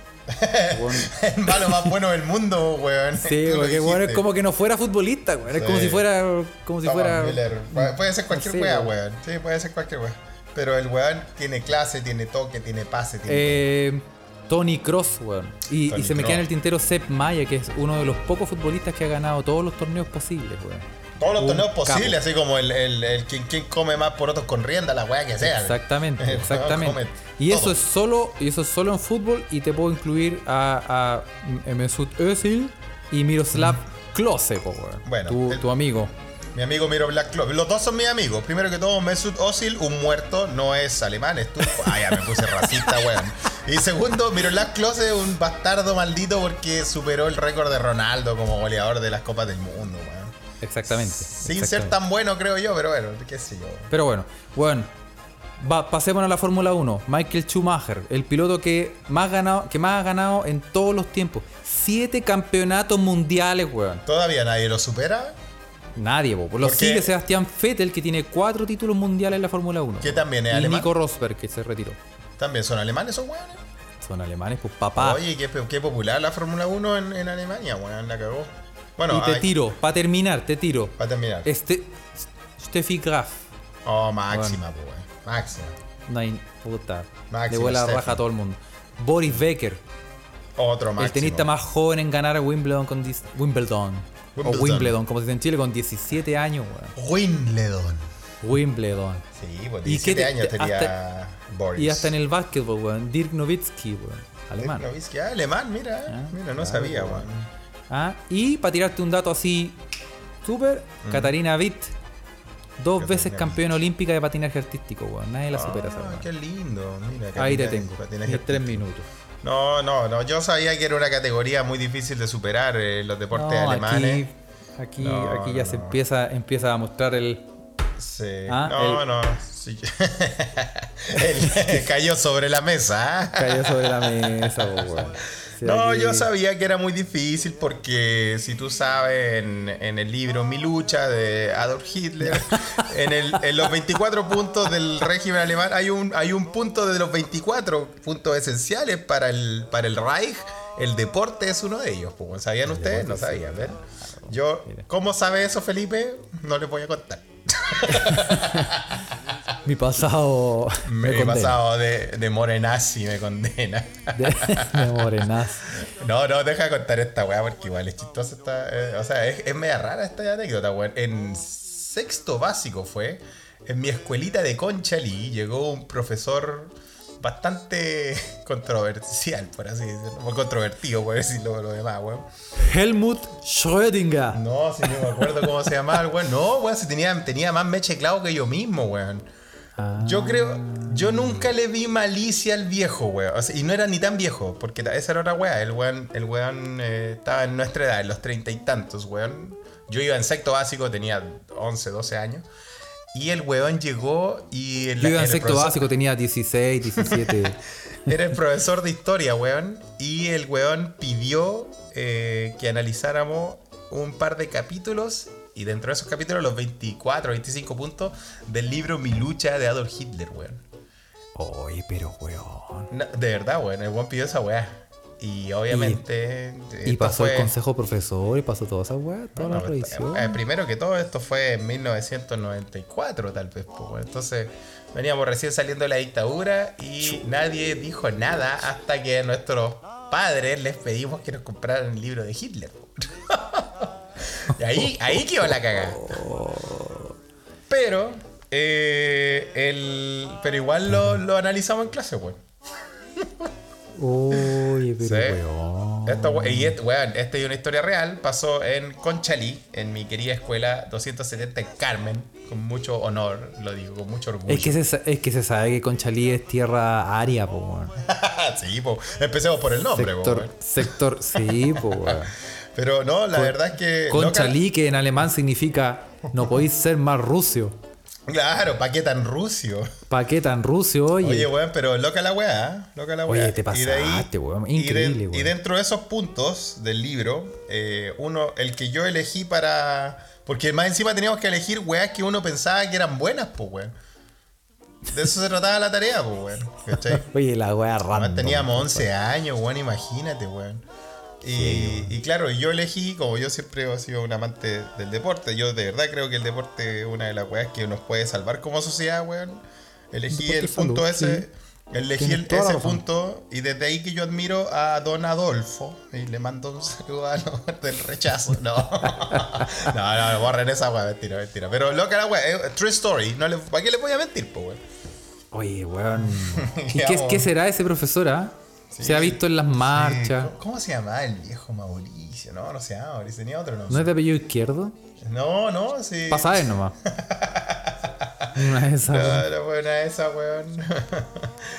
S2: Weón.
S1: el malo más bueno del mundo, weón.
S2: Sí, porque weón es como que no fuera futbolista, weón. Es
S1: Sí.
S2: como si fuera. Como si
S1: Thomas
S2: fuera.
S1: Puede ser cualquier
S2: Sí, weón.
S1: weón. Sí, puede ser cualquier weá. Pero el weón tiene clase, tiene toque, tiene pase, tiene.
S2: Eh, Tony Cross, weón. Y,
S1: Tony
S2: y se me
S1: Kroos.
S2: queda en el tintero Sepp Maya, que es uno de los pocos futbolistas que ha ganado todos los torneos posibles, weón.
S1: Todos los torneos posibles, así como el, el, el quien, quien come más porotos con rienda, la weá que sea.
S2: Exactamente, exactamente. Y eso es solo, y eso es solo en fútbol, y te puedo incluir a, a Mesut Özil y Miroslav Klose, po.
S1: Bueno,
S2: tu,
S1: el-
S2: tu amigo.
S1: Mi amigo Miro Black Club. Los dos son mis amigos. Primero que todo, Mesut Özil, un muerto, no es alemán, es turco. Ah, ya me puse racista, weón. Y segundo, Miroslav Klose, un bastardo maldito porque superó el récord de Ronaldo como goleador de las Copas del Mundo.
S2: Exactamente.
S1: Sin
S2: exactamente.
S1: ser tan bueno, creo yo, pero bueno, qué sé yo.
S2: Pero bueno, bueno. Va, pasemos a la Fórmula 1. Michael Schumacher, el piloto que más, ganado, que más ha ganado en todos los tiempos. Siete campeonatos mundiales, weón.
S1: ¿Todavía nadie lo supera?
S2: Nadie, po. Lo sigue Sebastián Vettel, que tiene cuatro títulos mundiales en la Fórmula 1.
S1: Que también es
S2: y
S1: alemán.
S2: Nico Rosberg, que se retiró.
S1: ¿También son alemanes esos weones?
S2: Son alemanes, pues papá.
S1: Oye, qué, qué popular la Fórmula 1 en, en Alemania, weón, la cagó. Bueno,
S2: y te tiro, para terminar, te tiro.
S1: para terminar.
S2: Este. Steffi Graf.
S1: Oh, máxima, pues, weón. Máxima.
S2: No hay puta.
S1: Máximo
S2: Le vuela la raja a todo el mundo. Boris Becker,
S1: Otro máximo.
S2: el tenista más joven en ganar Wimbledon con dis- Wimbledon.
S1: Wimbledon.
S2: O Wimbledon, como se dice en Chile, con 17 años, weón.
S1: Wimbledon.
S2: Wimbledon.
S1: Sí, pues
S2: ¿Y
S1: 17
S2: qué te-
S1: años
S2: te-
S1: tenía Boris.
S2: Y hasta en el básquetbol, weón. Dirk Nowitzki, weón. Alemán.
S1: Dirk Nowitzki, ah, alemán, mira,
S2: Ah,
S1: mira, no
S2: claro,
S1: sabía,
S2: weón. ¿Ah? Y para tirarte un dato así súper, Katarina Witt, dos veces
S1: Witt.
S2: campeona olímpica de patinaje artístico, weón. Nadie la supera
S1: Ah, qué lindo. Mira,
S2: Ahí te tengo. En tres minutos.
S1: No, no, no. Yo sabía que era una categoría muy difícil de superar eh, los deportes
S2: No,
S1: alemanes.
S2: aquí, aquí,
S1: No,
S2: aquí ya
S1: no.
S2: se empieza, empieza a mostrar el.
S1: Sí.
S2: Ah,
S1: no,
S2: el-
S1: no. sí. Él cayó sobre la mesa. ¿ah?
S2: Cayó sobre la mesa, weón.
S1: No, yo sabía que era muy difícil porque si tú sabes en, en el libro Mi lucha de Adolf Hitler, en, el- en los 24 puntos del régimen alemán hay un, hay un punto de los 24 puntos esenciales para el, para el Reich. El deporte es uno de ellos. ¿Sabían ustedes? No sabían. Yo, ¿cómo sabe eso Felipe? No les voy a contar.
S2: Mi pasado.
S1: Me
S2: condena.
S1: pasado de, de morenazi, me condena.
S2: De, de morenazo.
S1: No, no, deja de contar esta weá porque igual es chistosa esta. eh, o sea, es, es media rara esta anécdota, weón. En sexto básico fue, en mi escuelita de Conchalí, llegó un profesor bastante controversial, por así decirlo. O controvertido, por decirlo lo demás, weón.
S2: Helmut Schrödinger.
S1: No, si no me acuerdo cómo se llamaba el weón. No, weón, si tenía, tenía más meche clavo que yo mismo, weón.
S2: Ah,
S1: Yo creo, yo nunca le vi malicia al viejo, weón. O sea, y no era ni tan viejo, porque esa era otra weá. El weón, el weón eh, estaba en nuestra edad, en los treinta y tantos, weón. Yo iba en sexto básico, tenía 11, 12 años. Y el weón llegó y... el-
S2: Yo iba en sexto
S1: profesor-
S2: básico, tenía 16, 17.
S1: Era el profesor de historia, weón. Y el weón pidió eh, que analizáramos un par de capítulos. Y dentro de esos capítulos, los 24, 25 puntos del libro Mi lucha de Adolf Hitler, weón.
S2: Oye, pero weón.
S1: No, de verdad, weón. El weón pidió esa weá. Y obviamente.
S2: Y pasó el consejo profesor y pasó toda esa weá, toda
S1: no,
S2: la
S1: no,
S2: revisión.
S1: eh, primero que todo, esto fue en 1994, tal vez. weón. Entonces, veníamos recién saliendo de la dictadura y nadie dijo nada hasta que a nuestros padres les pedimos que nos compraran el libro de Hitler. ahí, ahí quedó la cagada. Pero, eh, el, pero igual lo, lo analizamos en clase, weón.
S2: Oye, pero
S1: Sí.
S2: weón.
S1: Esto, y weón, esta es una historia real. Pasó en Conchalí, en mi querida escuela 270 en Carmen. Con mucho honor, lo digo, con mucho orgullo.
S2: Es que, se, es que se sabe que Conchalí es tierra aria, po, weón.
S1: sí, po. empecemos por el nombre, po,
S2: Sector,
S1: weón.
S2: sector, sí, po, weón.
S1: Pero no, la verdad es que.
S2: Conchalí, que en alemán significa no podéis ser más rucio.
S1: Claro, ¿pa' qué tan rucio?
S2: ¿Pa' qué tan rucio, oye?
S1: Oye, weón, pero loca la weá, ¿eh? loca la
S2: Oye,
S1: weá.
S2: te
S1: Y de ahí-
S2: pasaste, weón,
S1: y de-
S2: increíble,
S1: Y,
S2: weón.
S1: dentro de esos puntos del libro, eh, uno, el que yo elegí para. Porque más encima teníamos que elegir weas que uno pensaba que eran buenas, pues, weón. De eso se trataba la tarea, pues, weón. ¿Cachai?
S2: Oye, la weá
S1: Además,
S2: random.
S1: teníamos 11 años, weón, imagínate, weón. Y, y claro, yo elegí, como yo siempre he sido un amante del deporte, yo de verdad creo que el deporte es una de las weas que nos puede salvar como sociedad, weón. Elegí el punto
S2: salud,
S1: ese,
S2: sí.
S1: elegí el- ese punto, y desde ahí que yo admiro a Don Adolfo, y le mando un saludo a los del rechazo. No, no, no, borren esa wea, mentira, mentira. Pero loca la wea, es true story, no le, ¿para qué le voy a mentir, po, weón?
S2: Oye, weón. ¿Y qué será ese profesor, ah?
S1: Sí.
S2: Se ha visto en las marchas.
S1: Sí, ¿Cómo, se llamaba el viejo Mauricio? No, no se llama Mauricio, tenía otro
S2: ¿No
S1: nombre.
S2: es de apellido izquierdo?
S1: No, no, sí.
S2: Pasa a ver nomás. Una de esas.
S1: No,
S2: weón.
S1: era buena esa, weón.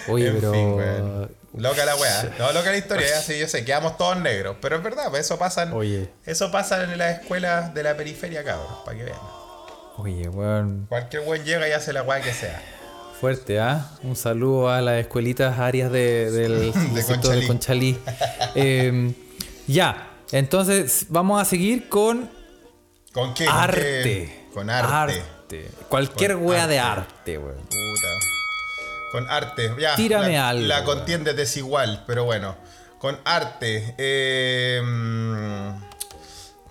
S2: Oye,
S1: En
S2: pero.
S1: fin, weón. Loca la weá. No, loca la historia, ya sí, yo sé, quedamos todos negros. Pero es verdad, pues eso pasa en,
S2: Oye.
S1: eso pasa en las escuelas de la periferia, cabrón, para que vean.
S2: Oye, weón.
S1: Cualquier weón llega y hace la weá que sea.
S2: Fuerte, ¿ah? Un saludo a las escuelitas áreas de, del, del
S1: De
S2: sector de Conchalí. Eh, ya, entonces vamos a seguir con
S1: ¿Con qué? ¿Con
S2: arte.
S1: qué? Con arte.
S2: Arte. Cualquier
S1: Con
S2: wea de
S1: arte.
S2: weón.
S1: Puta. Con arte. Ya,
S2: Tírame
S1: la,
S2: algo,
S1: La contienda es desigual, pero bueno. Con arte. eh,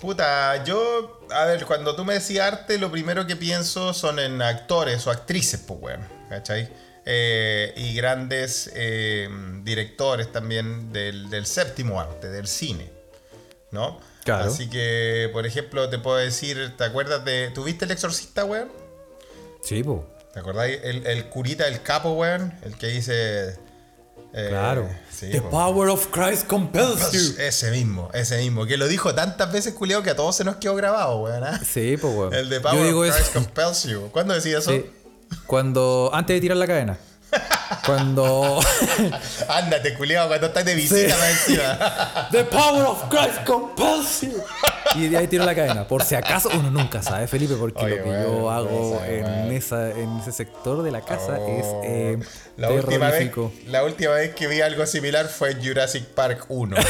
S1: puta, yo. A ver, cuando tú me decís arte, lo primero que pienso son en actores o actrices, pues, weón. ¿Cachai? Eh, y grandes eh, directores también del, del séptimo arte, del cine. ¿No?
S2: Claro.
S1: Así que, por ejemplo, te puedo decir, ¿te acuerdas de. ¿Tuviste el exorcista, weón?
S2: Sí, po.
S1: ¿Te acordáis? El, el curita, el capo, weón. El que dice. Eh,
S2: Claro.
S1: sí,
S2: The
S1: po.
S2: power of Christ compels you.
S1: Ese mismo, ese mismo. Que lo dijo tantas veces, culiao, que a todos se nos quedó grabado, weón. ¿ah?
S2: Sí, pues, weón.
S1: El de
S2: Yo
S1: Power
S2: digo
S1: of
S2: eso.
S1: Christ compels you. ¿Cuándo decía eso?
S2: Sí. Cuando. Antes de tirar la cadena. Cuando.
S1: Ándate, culiao, cuando estás de visita
S2: Sí.
S1: encima.
S2: The power of Christ compels you. Y de ahí tiro la cadena. Por si acaso, uno nunca sabe, Felipe, porque
S1: Oye,
S2: lo que yo hago
S1: sabe,
S2: en, esa, en ese sector de la casa
S1: Oh.
S2: es eh,
S1: la, última vez,
S2: terrorífico.
S1: la última vez que vi algo similar fue en Jurassic Park 1.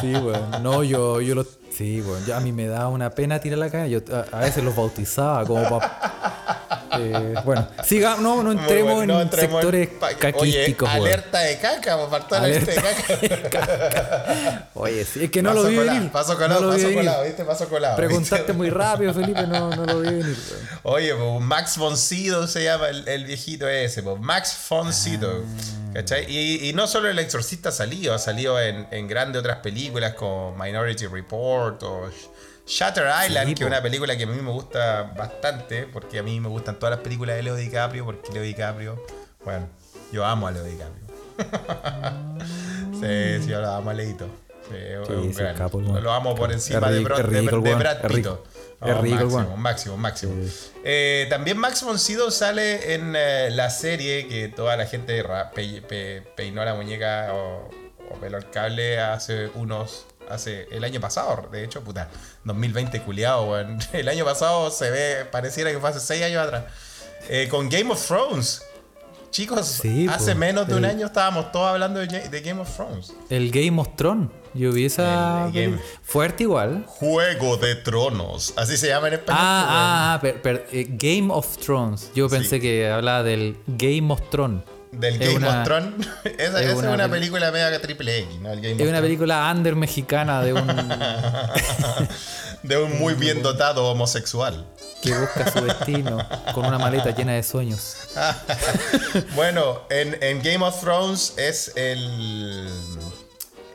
S2: Sí, weón. No, yo, yo lo. Sí, weón. Yo- a mí me da una pena tirar la cadena. Yo a, a veces los bautizaba como para. Bueno, siga, no, no entremos
S1: Muy bueno, no
S2: en
S1: entremos en
S2: sectores
S1: pa-
S2: caquísticos,
S1: Oye, alerta de caca, pues faltó la alerta de caca.
S2: Oye, sí, es que no
S1: paso
S2: lo vi
S1: colado,
S2: venir.
S1: Paso colado,
S2: no
S1: paso
S2: venir.
S1: colado, ¿viste? Paso colado.
S2: Preguntaste
S1: ¿viste?
S2: muy rápido, Felipe, no, no lo vi venir.
S1: Oye, pues Max von Sydow se llama el, el viejito ese, pues Max von Sydow. ¿Cachai? Y, y no solo El Exorcista ha salido, ha salido en, en grandes otras películas como Minority Report o Shutter Island,
S2: Sí,
S1: que es una película que a mí me gusta bastante, porque a mí me gustan todas las películas de Leo DiCaprio, porque Leo DiCaprio, bueno, yo amo a Leo DiCaprio. sí, sí, yo lo amo a Leito. Sí,
S2: Sí,
S1: gran-
S2: capo,
S1: lo amo por encima de, Brad-
S2: rico
S1: de- de Brad Pitt. Oh,
S2: Es rico el
S1: máximo, máximo, máximo. Eh, también Max von Sydow sale en eh, la serie que toda la gente pe- pe- peinó la muñeca o, o peló el cable hace unos. Hace el año pasado, de hecho, puta, 2020 culiado, weón. El año pasado se ve, pareciera que fue hace 6 años atrás. Eh, con Game of Thrones. Chicos,
S2: Sí,
S1: hace
S2: po,
S1: menos de un año estábamos todos hablando de, Game of Thrones.
S2: El Game of Thrones. Yo vi esa.
S1: Game-
S2: Fuerte igual.
S1: Juego de Tronos. Así se llama en español.
S2: Ah, ah, ah, per- per- eh, Game of Thrones. Yo pensé
S1: Sí.
S2: que hablaba del Game of Thrones.
S1: Del Game
S2: una-
S1: of Thrones. esa
S2: es
S1: esa es
S2: una
S1: película media triple X, ¿no? El Game
S2: Es
S1: of
S2: una película under mexicana de un
S1: De un muy bien dotado homosexual.
S2: que busca su destino con una maleta llena de sueños.
S1: Bueno, en, en Game of Thrones es el.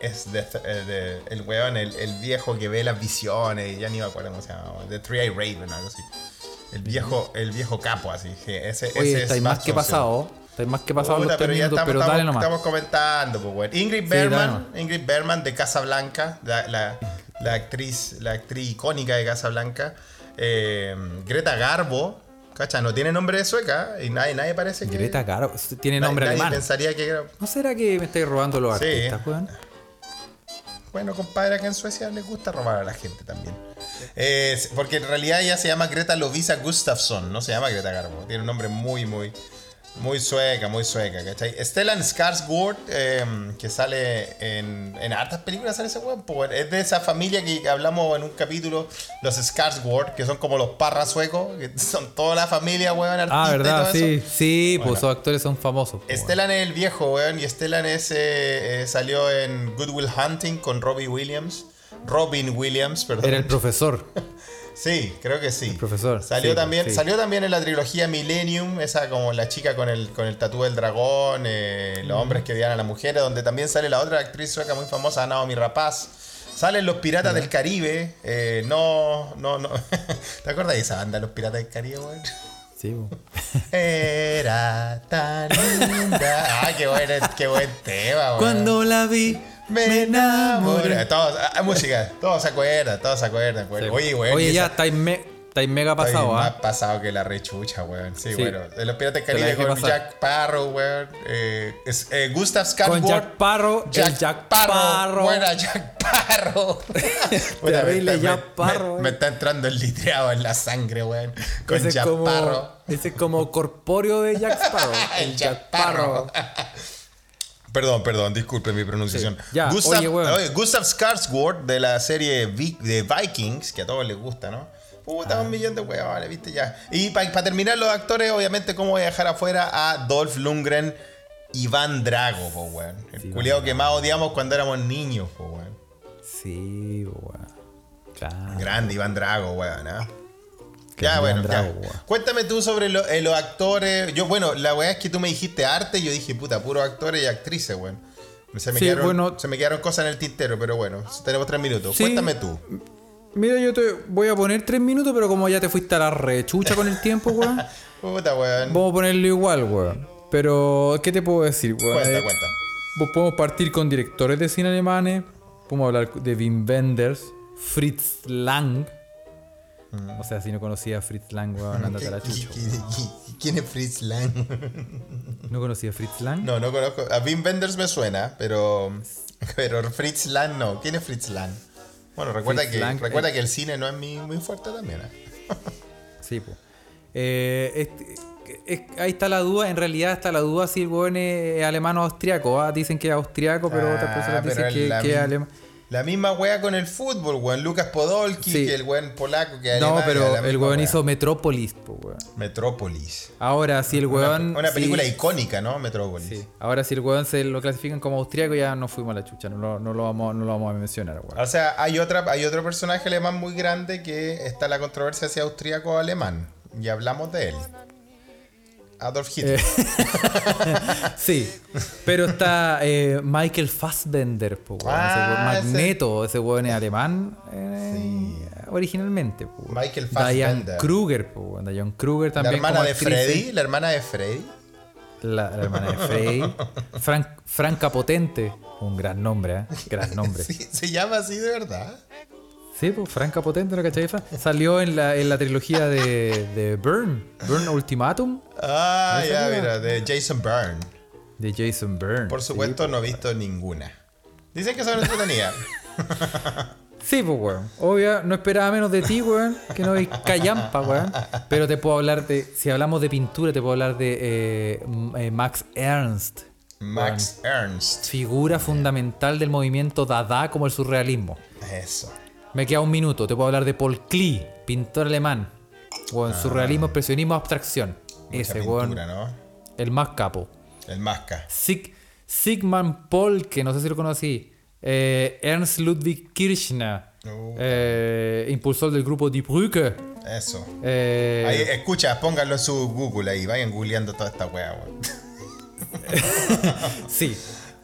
S1: Es de, eh, de- el weón, el, el viejo que ve las visiones. Ya ni me acuerdo cómo se llama. The Three Eye Raven, algo así. El viejo, el viejo capo, así. que ese,
S2: Oye,
S1: ese
S2: estáis
S1: es
S2: más que pasado. Estáis más que pasado
S1: Puta,
S2: los
S1: pero ya
S2: minutos,
S1: estamos,
S2: pero
S1: estamos-
S2: dale nomás.
S1: estamos comentando, pues, weón. Ingrid
S2: Sí, dale
S1: Ingrid Bergman de Casablanca, la, la, la actriz, la actriz icónica de Casablanca. Eh, Greta Garbo, cacha, no tiene nombre de sueca y nadie, nadie parece que.
S2: Greta Garbo. Tiene nombre
S1: nadie
S2: alemán.
S1: pensaría que era-
S2: ¿No será que me estáis robando los
S1: Sí.
S2: artistas, weón?
S1: Bueno, compadre, acá en Suecia les gusta robar a la gente también. Eh, porque en realidad ella se llama Greta Lovisa Gustafsson, no se llama Greta Garbo. Tiene un nombre muy, muy, muy sueca, muy sueca, ¿cachai? Stellan Skarsgård, eh, que sale en, en hartas películas, sale ese weón. Es de esa familia que hablamos en un capítulo, los Skarsgård, que son como los parras suecos, que son toda la familia, weón, artista
S2: Ah,
S1: y
S2: ¿verdad?
S1: todo
S2: Sí,
S1: eso.
S2: sí,
S1: Bueno.
S2: pues esos actores son famosos. pues.
S1: Stellan es el viejo, weón, y Stellan es, eh, eh, salió en Good Will Hunting con Robbie Williams. Robin Williams, perdón.
S2: Era el profesor.
S1: Sí, creo que sí.
S2: profesor,
S1: Salió
S2: sí,
S1: también,
S2: sí.
S1: salió también en la trilogía Millennium, esa como la chica con el, con el tatú del dragón, eh, los hombres que odian a las mujeres, donde también sale la otra actriz sueca muy famosa, Naomi Rapaz. Salen los Piratas del Caribe. eh, no, no, no. ¿Te acuerdas de esa banda, los Piratas del Caribe, weón?
S2: Sí.
S1: Era tan linda. Ah, qué buen, qué buen tema, weón.
S2: Cuando la vi,
S1: me enamoré. Todos, ah, música, todos se acuerdan, todos se acuerdan. weón.
S2: Sí.
S1: Oye, weón.
S2: Oye, ya estáis me- mega
S1: Está
S2: pasado,
S1: bien
S2: ¿ah?
S1: más pasado que la rechucha, weón. Sí,
S2: Sí.
S1: bueno. De los Piratas del Caribe con
S2: pasar.
S1: Jack Sparrow, weón. Eh, es, eh, Gustav Skarsgård.
S2: Con Jack Sparrow, el Jack Sparrow.
S1: Buena Jack
S2: Terrible
S1: me está-
S2: Jack
S1: me-
S2: Sparrow,
S1: Me,
S2: eh.
S1: me está entrando el litreado en la sangre, weón. Con
S2: Ese es
S1: Jack
S2: como,
S1: Sparrow.
S2: ese es como corpóreo de Jack Sparrow.
S1: El Jack Sparrow. Perdón, perdón, disculpe mi pronunciación.
S2: Sí. Ya,
S1: Gustav,
S2: oye, weón.
S1: oye, Gustav Skarsgård de la serie Vi- de Vikings, que a todos les gusta, ¿no? Puta,
S2: Ah.
S1: un millón de weones, viste ya. Y para terminar los actores, obviamente, ¿cómo voy a dejar afuera a Dolph Lundgren, Iván Drago, po, weón? El
S2: Sí,
S1: culiao
S2: Iván
S1: que más odiamos cuando éramos niños, po, weón.
S2: Sí, weón. Claro.
S1: Grande Iván Drago, weón, ¿ah? Ya, bueno, ya. Cuéntame tú sobre lo- eh, los actores. Yo, bueno, la weá es que tú me dijiste arte, yo dije, puta, puros actores y actrices, weón. Se me,
S2: Sí,
S1: quedaron,
S2: bueno.
S1: se me quedaron cosas en el tintero, pero bueno, tenemos tres minutos.
S2: Sí.
S1: Cuéntame tú.
S2: Mira, yo te voy a poner tres minutos, pero como ya te fuiste a la rechucha con el tiempo, weón,
S1: Puta, weón.
S2: vamos a ponerlo igual, weón. Pero, ¿qué te puedo decir, weón?
S1: Cuenta,
S2: Eh,
S1: cuenta.
S2: Pues podemos partir con directores de cine alemanes. Podemos hablar de Wim Wenders, Fritz Lang. O sea, si no conocía a Fritz Lang, weón, andate a la chucha.
S1: ¿Quién es Fritz Lang?
S2: ¿No conocía a Fritz Lang?
S1: No, no conozco. A Wim Wenders me suena, pero. Pero Fritz Lang no. ¿Quién es Fritz Lang? Bueno, recuerda,
S2: Fritz
S1: que,
S2: Lang,
S1: recuerda
S2: eh.
S1: que el cine no es muy, muy fuerte también. ¿eh?
S2: Sí, pues. ahí está la duda, en realidad está la duda si el weón es alemán o austriaco. ¿ah? Dicen que es austriaco, pero otras
S1: Ah,
S2: personas
S1: pero
S2: dicen que, que es alemán.
S1: La misma wea con el fútbol, weón. Lucas Podolski,
S2: Sí.
S1: que el weón polaco que
S2: No, pero el weón hizo Metrópolis, weón.
S1: Metrópolis.
S2: Ahora, si el
S1: Una,
S2: weón.
S1: una
S2: si-
S1: película icónica, ¿no? Metrópolis.
S2: Sí. Ahora, si el weón se lo clasifican como austriaco, ya no fuimos a la chucha. No lo, no lo, vamos, no lo vamos a mencionar, weón.
S1: O sea, hay, otra, hay otro personaje alemán muy grande que está la controversia si austríaco o alemán. Y hablamos de él. Adolf Hitler.
S2: Sí, pero está eh, Michael Fassbender, po, weón. Ese weón,
S1: Ah, ese-
S2: Magneto, ese weón es alemán eh, originalmente. po.
S1: Michael
S2: Diane
S1: Fassbender.
S2: Kruger, po, weón. Diane Kruger
S1: la
S2: también.
S1: hermana
S2: como
S1: de
S2: actriz,
S1: Freddy.
S2: ¿eh?
S1: La hermana de Freddy.
S2: La, la hermana de Frey. Frank, Franca Potente, un gran nombre, ¿eh? Gran nombre.
S1: Sí, se llama así de verdad.
S2: Sí, pues Franca Potente, ¿no cachai? Salió en la, en la trilogía de, de Burn, Burn Ultimatum,
S1: Ah,
S2: ¿Esa
S1: ya, mira, de Jason Byrne.
S2: de Jason Byrne.
S1: Por
S2: Sí,
S1: supuesto, no he visto ninguna. Dicen que son entretenidas.
S2: Sí, pues, weón. Obvio, no esperaba menos de ti, weón. Que no hay callampa, weón. Pero te puedo hablar de. Si hablamos de pintura, te puedo hablar de eh, eh, Max Ernst.
S1: Max Ernst.
S2: Figura fundamental del movimiento Dada como el surrealismo.
S1: Eso.
S2: Me queda un minuto. Te puedo hablar de Paul Klee, pintor alemán. Weón, surrealismo, expresionismo, abstracción.
S1: Ah.
S2: Ese, weón.
S1: ¿no?
S2: El más capo.
S1: El Masca.
S2: Sig Sigmund Paul, que no sé si lo conocí. Eh, Ernst Ludwig Kirchner.
S1: Uh.
S2: eh, impulsor del grupo Die Brücke.
S1: Eso.
S2: Eh,
S1: Ahí, escucha, pónganlo en su Google ahí. Vayan googleando toda esta wea, weón.
S2: Sí.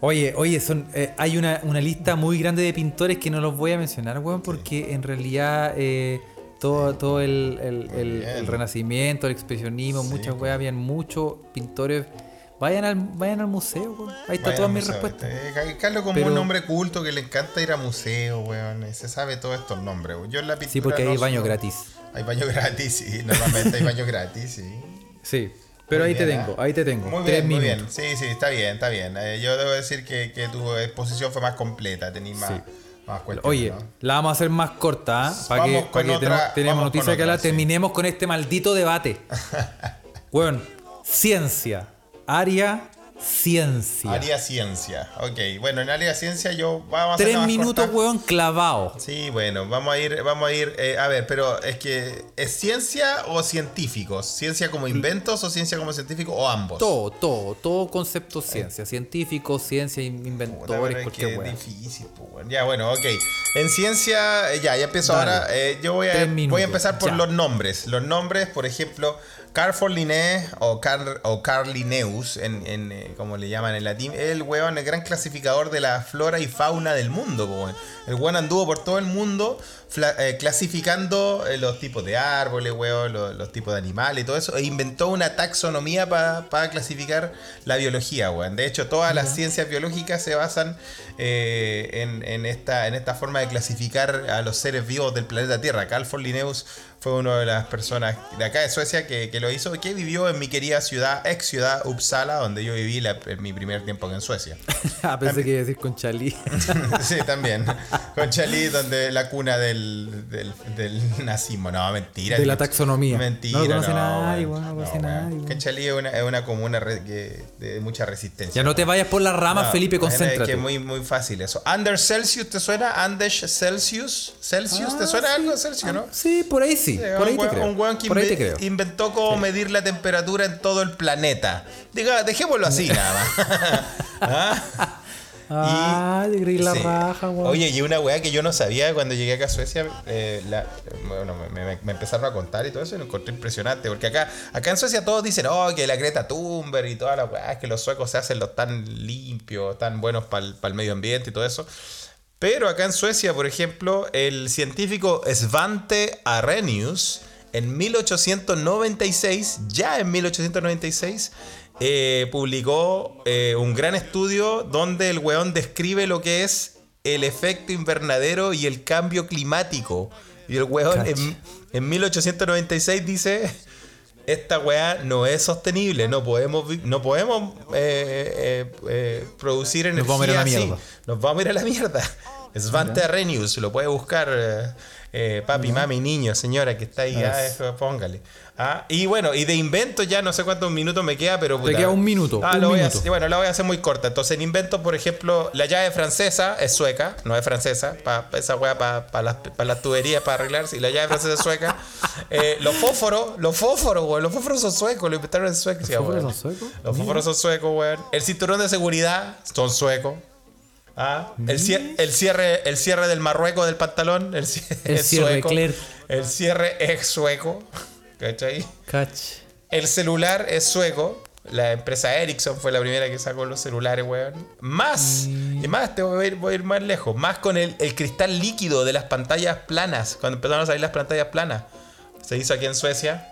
S2: Oye, oye, son, eh, hay una, una lista muy grande de pintores que no los voy a mencionar, weón, porque en realidad eh, todo, todo el, el- el-
S1: Bien.
S2: el renacimiento, el expresionismo, muchas weas, habían muchos pintores. Vayan al, vayan al museo, weón. Ahí está
S1: Vayan
S2: mis
S1: museo,
S2: respuestas.
S1: este. Carlos como
S2: Pero-
S1: un hombre culto que le encanta ir a museos, weón. Se sabe todos estos nombres, weón. Yo en la pintura
S2: Sí, porque
S1: no
S2: hay baño
S1: soy-
S2: gratis.
S1: Hay baño gratis, sí. Normalmente hay baño gratis, sí.
S2: Sí. Pero
S1: Muy
S2: ahí te tengo,
S1: ¿eh?
S2: ahí te tengo.
S1: Muy
S2: Tres
S1: bien, muy bien. Sí, sí, está bien, está bien. Eh, yo debo decir que, que tu exposición fue más completa, tenías más,
S2: Sí.
S1: más cuestiones,
S2: Oye,
S1: ¿no?
S2: la vamos a hacer más corta, ¿ah? Para que,
S1: con
S2: que tenemos, tenemos noticias que hablar.
S1: sí.
S2: Terminemos con este maldito debate. Weón, ciencia. Área ciencia.
S1: Área ciencia. Ok, bueno, en área ciencia yo vamos a hacer
S2: Tres minutos,
S1: corta.
S2: weón, clavado.
S1: Sí, bueno, vamos a ir, vamos a ir, eh, a ver, pero es que ¿es ciencia o científicos? ¿Ciencia como inventos o ciencia como científico o ambos?
S2: Todo, todo, todo concepto ciencia. Científicos, ciencia, in-
S1: Puta,
S2: inventores,
S1: es
S2: cualquier
S1: es difícil, pues. Ya, bueno, ok. En ciencia, eh, ya, ya empiezo
S2: Dale.
S1: ahora. Eh, yo voy a,
S2: Tres
S1: voy a empezar por
S2: ya.
S1: los nombres. Los nombres, por ejemplo, Carrefour Linné o, Car, o Carl Linnaeus, en, en, eh, como le llaman en latín, es el weón, el gran clasificador de la flora y fauna del mundo. weón. El weón anduvo por todo el mundo fla- eh, clasificando eh, los tipos de árboles, weón, los, los tipos de animales y todo eso, e inventó una taxonomía para clasificar la biología, weón. De hecho, todas las ciencias biológicas se basan eh, en, en esta, en esta forma de clasificar a los seres vivos del planeta Tierra. Carl von Linnaeus fue una de las personas de acá de Suecia que, que lo hizo, que vivió en mi querida ciudad, ex ciudad Uppsala, donde yo viví la- mi primer tiempo en Suecia.
S2: ah, pensé que iba a decir con Chalí.
S1: sí, también. Con Chalí, donde la cuna del, del, del nazismo. No, mentira.
S2: De la taxonomía.
S1: Mentira.
S2: No nadie, no conoce nadie,
S1: Chalí es una, es una comuna que- de mucha resistencia.
S2: ya no te vayas por las ramas, Felipe, concéntrate.
S1: Que es muy, muy fácil eso. Anders Celsius, ¿te suena? Anders Celsius. ¿Celsius? ¿Te
S2: Ah,
S1: suena
S2: sí.
S1: algo, Celsius, no?
S2: Sí, por ahí sí.
S1: Sí,
S2: por ahí
S1: weón-
S2: creo.
S1: Un weón que
S2: por ahí te
S1: inve-
S2: creo.
S1: inventó cómo medir la temperatura en todo el planeta. Diga, dejémoslo así nada más. ¿Ah?
S2: Ah, te creí la
S1: Sí.
S2: raja, weón.
S1: Oye, y una weá que yo no sabía cuando llegué acá a Suecia, eh, la- bueno, me, me- me empezaron a contar y todo eso y lo encontré impresionante. Porque acá, acá en Suecia todos dicen, oh, que la Greta Thunberg y toda la weá, que los suecos se hacen los tan limpios, tan buenos para el medio ambiente y todo eso. Pero acá en Suecia, por ejemplo, el científico Svante Arrhenius, en 1896, ya en 1896, eh, publicó eh, un gran estudio donde el weón describe lo que es el efecto invernadero y el cambio climático. Y el weón en 1896 dice, esta weá no es sostenible, no podemos, no podemos eh, eh, eh, producir energía
S2: Nos vamos a ir a la
S1: así.
S2: mierda.
S1: Nos vamos a ir a la mierda. Svante Renius, lo puede buscar eh, papi, mami, niño, señora que está ahí,
S2: Ah, es-
S1: eso, póngale. Ah, y bueno, y de invento ya no sé cuántos minutos me queda, pero puta.
S2: queda un minuto,
S1: Ah,
S2: un
S1: lo voy a hacer- bueno, la voy a hacer muy corta. Entonces, en invento, por ejemplo, la llave francesa es sueca, no es francesa, pa, esa weá para las, pa las tuberías para arreglarse. Y la llave francesa es sueca. Eh, los fósforos, los fósforos, weón, los fósforos son suecos, lo inventaron en Suecia,
S2: ¿Los fósforos son suecos?
S1: Los fósforos son suecos, weón. El cinturón de seguridad son suecos. Ah, el, cier- el cierre, el cierre del marrueco del pantalón, el, cie-
S2: El cierre
S1: sueco. El cierre es sueco. ¿Cachai?
S2: Cach.
S1: El celular es sueco. La empresa Ericsson fue la primera que sacó los celulares, weón. Más, y más, te voy a ir, voy a ir más lejos. Más con el, el cristal líquido de las pantallas planas. Cuando empezaron a salir las pantallas planas. Se hizo aquí en Suecia.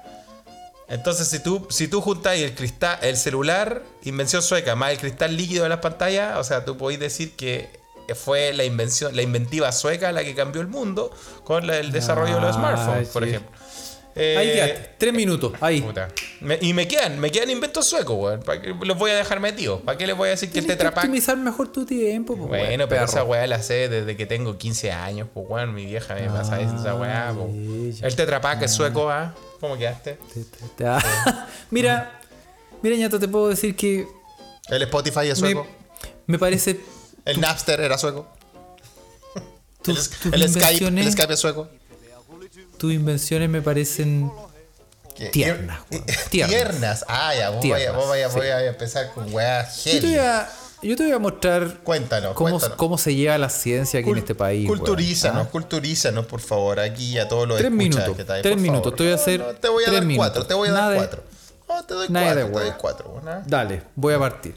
S1: Entonces, si tú, si tú juntas el cristal, el celular, invención sueca, más el cristal líquido de las pantallas, o sea, tú podéis decir que fue la invención, la inventiva sueca la que cambió el mundo con el desarrollo de los
S2: Ah,
S1: smartphones, por
S2: sí.
S1: Ejemplo.
S2: Ahí
S1: Eh,
S2: quedaste. Tres minutos. Ahí.
S1: Puta. Me- y me quedan, me quedan inventos suecos, weón. ¿Para qué los voy a dejar metidos? ¿Para qué les voy a decir que
S2: que
S1: Tetra Pak?
S2: optimizar mejor tu tiempo, po,
S1: Bueno,
S2: weón,
S1: pero
S2: perro.
S1: esa weá la sé desde que tengo 15 años, pues weón, mi vieja me pasa esa weá, po.
S2: ella.
S1: El Tetra Pak es sueco, ¿ah? ¿Cómo quedaste?
S2: Te- te- te- ah. mira, mira, ñato, te puedo decir que
S1: El Spotify es sueco.
S2: me parece
S1: El Napster era sueco.
S2: tus,
S1: el,
S2: tus
S1: el Skype, el Skype es sueco.
S2: Tus invenciones me parecen. Tiernas, Tiernas.
S1: Tiernas. Ah, ya, vos
S2: Tiernas,
S1: vaya, vos vaya,
S2: sí.
S1: voy a empezar con weas
S2: yo te, voy a, mostrar
S1: Cuéntanos,
S2: cómo,
S1: cuéntanos.
S2: cómo se lleva la ciencia aquí en este país.
S1: Culturízanos,
S2: ¿Ah?
S1: culturízanos, por favor, aquí a todos los
S2: Tres minutos,
S1: que
S2: tres
S1: por
S2: minutos,
S1: favor.
S2: te voy a
S1: No,
S2: hacer
S1: no, te voy a dar
S2: minutos.
S1: cuatro, te voy a
S2: Nada
S1: dar
S2: de-
S1: cuatro. No, te doy
S2: nada de
S1: cuatro, te doy cuatro. ¿no?
S2: Dale, voy a partir.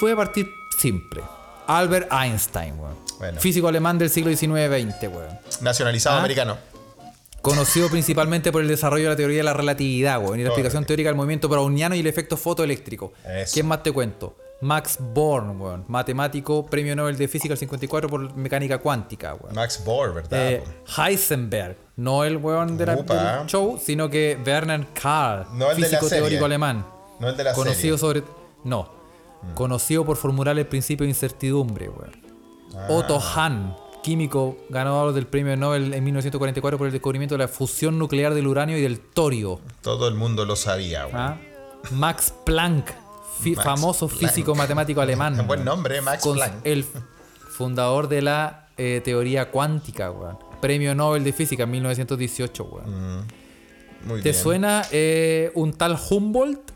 S2: Voy a partir simple. Albert Einstein, weón.
S1: Bueno.
S2: Físico alemán del siglo XIX-XX, weón.
S1: Nacionalizado
S2: ¿Ah?
S1: americano.
S2: Conocido principalmente por el desarrollo de la teoría de la relatividad, weón, y la explicación teórica del movimiento browniano y el efecto fotoeléctrico.
S1: Eso.
S2: ¿Quién más te cuento? Max Born, weón. Matemático, premio Nobel de Física del 54 por mecánica cuántica, weón.
S1: Max Bohr, ¿verdad?
S2: Eh, Heisenberg, no el weón de la- del show, sino que Werner Karl,
S1: No el de la
S2: físico teórico alemán.
S1: no el de la
S2: conocido
S1: serie.
S2: sobre. No. Conocido por formular el principio de incertidumbre, weón.
S1: Ah.
S2: Otto Hahn, químico ganador del premio Nobel en 1944 por el descubrimiento de la fusión nuclear del uranio y del torio.
S1: Todo el mundo lo sabía, güey.
S2: ¿ah? Max Planck,
S1: Max
S2: famoso
S1: Planck.
S2: físico matemático alemán.
S1: Buen nombre, Max
S2: Con-
S1: Planck.
S2: El fundador de la eh, teoría cuántica, weón. Premio Nobel de Física en 1918, weón.
S1: Muy
S2: ¿Te
S1: bien.
S2: suena eh, un tal Humboldt?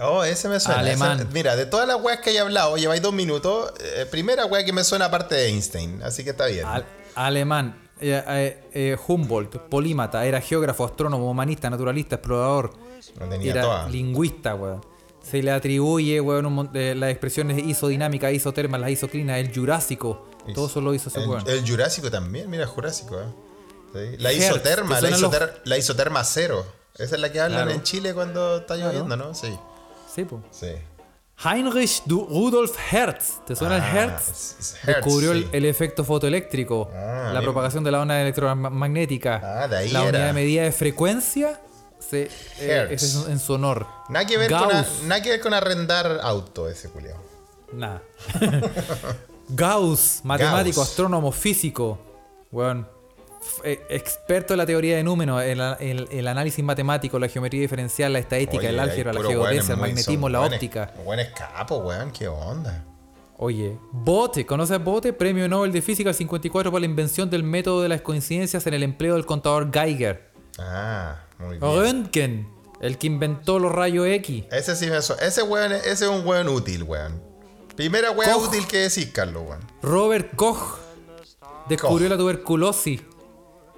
S1: Oh, ese me suena.
S2: Alemán.
S1: Ese- mira, de todas las weas que he hablado, lleváis dos minutos. eh, primera wea que me suena aparte de Einstein. Así que está bien.
S2: Al- alemán. eh, eh, Humboldt, polímata, era geógrafo, astrónomo, humanista, naturalista, explorador.
S1: Lo tenía
S2: Era
S1: toda.
S2: lingüista, weón. Se le atribuye, weón, las expresiones isodinámica, isoterma, las isoclinas, el jurásico. Todo eso lo hizo ese
S1: el,
S2: weón.
S1: el Jurásico también, mira, Jurásico. eh. Sí. La
S2: Hertz,
S1: isoterma,
S2: ¿te
S1: la,
S2: suenan los-
S1: isoter- la isoterma cero. Esa es la que hablan
S2: Claro.
S1: en Chile cuando está lloviendo, ¿no? Sí.
S2: Sí, po.
S1: Sí.
S2: Heinrich du Rudolf Hertz. ¿Te suena el
S1: Ah,
S2: Hertz?
S1: Hertz,
S2: Descubrió el,
S1: sí.
S2: el efecto fotoeléctrico,
S1: Ah,
S2: la
S1: bien.
S2: propagación de la onda electromagnética.
S1: Ah, de ahí
S2: la
S1: era.
S2: unidad de medida de frecuencia se, eh, es en, su honor.
S1: Nada que, ver con nada que ver con arrendar auto ese culiao.
S2: Nada. Gauss, matemático,
S1: Gauss.
S2: astrónomo, físico. Weón. Eh, experto en la teoría de números, en la- en el, análisis matemático, la geometría diferencial, la estadística,
S1: Oye,
S2: el álgebra, la geodesia, el magnetismo, la óptica.
S1: Weones capos, weón, qué onda.
S2: Oye, Bote, ¿conoces Bote? Premio Nobel de Física al 54 por la invención del método de las coincidencias en el empleo del contador Geiger.
S1: Ah, muy bien.
S2: Röntgen, el que inventó los rayos X.
S1: Ese sí me. Ese weón, ese es un weón útil, weón. Primera weón
S2: Koch.
S1: útil que decís, Carlos, weón.
S2: Robert Koch descubrió
S1: Koch.
S2: la tuberculosis.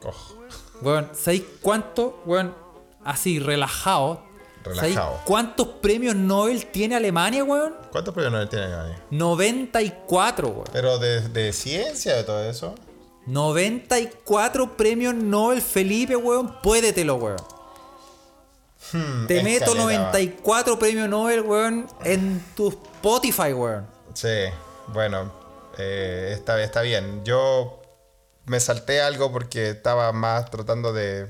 S1: Cojo.
S2: Weón, ¿sabéis cuánto, weón, así, relajado? ¿sabéis
S1: Relajado.
S2: cuántos premios Nobel tiene Alemania, weón?
S1: ¿Cuántos premios no tiene nadie?
S2: 94, weón.
S1: Pero de, de ciencia, de todo eso.
S2: 94 premios Nobel, Felipe, weón. Puédetelo, weón. Te
S1: es
S2: meto
S1: caleta,
S2: 94 premios Nobel, weón, en tu Spotify, weón.
S1: Sí, bueno, eh, está, está bien. Yo me salté algo porque estaba más tratando de...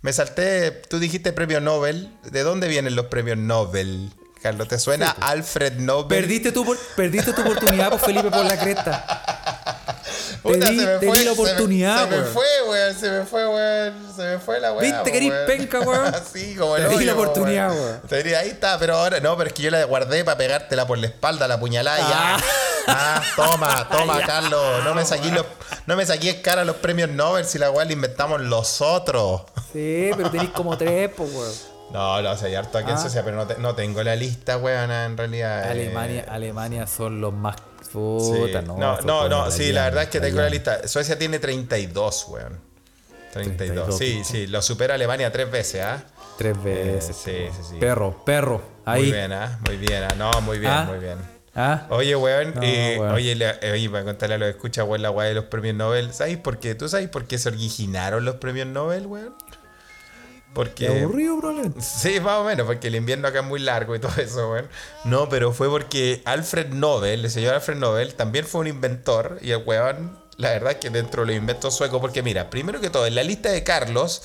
S1: Me salté, tú dijiste premio Nobel. ¿De dónde vienen los premios Nobel? Carlos, ¿te suena Alfred Nobel?
S2: Perdiste tu, perdiste tu oportunidad, por Felipe, por la cresta.
S1: Puta,
S2: te di- te di la
S1: se me-
S2: oportunidad,
S1: Se me,
S2: weón.
S1: fue, weón. Se me fue, weón. Se me fue la weón.
S2: ¿Viste que eres penca, weón?
S1: sí, como el
S2: Te di la
S1: po,
S2: oportunidad, weón.
S1: Ahí está, pero ahora no, pero es que yo la guardé para pegártela por la espalda, la puñalada y
S2: Ah.
S1: ya. Ah, toma, toma, Carlos. No me saqué los, no me saqué cara los premios Nobel si la weá la inventamos los otros.
S2: Sí, pero tenéis como tres, pues, weón.
S1: No, no, o sea, hay harto aquí en
S2: Ah.
S1: Suecia, pero no, te- no tengo la lista, weón, en realidad. eh,
S2: Alemania, Alemania son los más.
S1: sí.
S2: Puta, no.
S1: no, no, no, sí, la verdad es que tengo la lista. Suecia tiene 32, weón. 32.
S2: 32,
S1: Sí, sí, lo supera Alemania tres veces, ¿ah?
S2: Tres veces.
S1: sí, sí, sí.
S2: Perro, perro. Ahí.
S1: Muy bien, ¿ah? Muy bien, ¿ah? No, muy bien,
S2: Ah.
S1: muy bien.
S2: ¿Ah?
S1: Oye, weón,
S2: No,
S1: eh,
S2: weón.
S1: oye, le- eh, oye, para contarle a los escucha, weón, la weá de los premios Nobel. ¿Sabes por qué? ¿Tú sabes por qué se originaron los premios Nobel, weón? Porque.
S2: aburrido, probablemente.
S1: Sí, más o menos, porque el invierno acá es muy largo y todo eso, weón. No, pero fue porque Alfred Nobel, el señor Alfred Nobel, también fue un inventor y el weón, la verdad es que dentro de los inventos suecos, porque mira, primero que todo, en la lista de Carlos,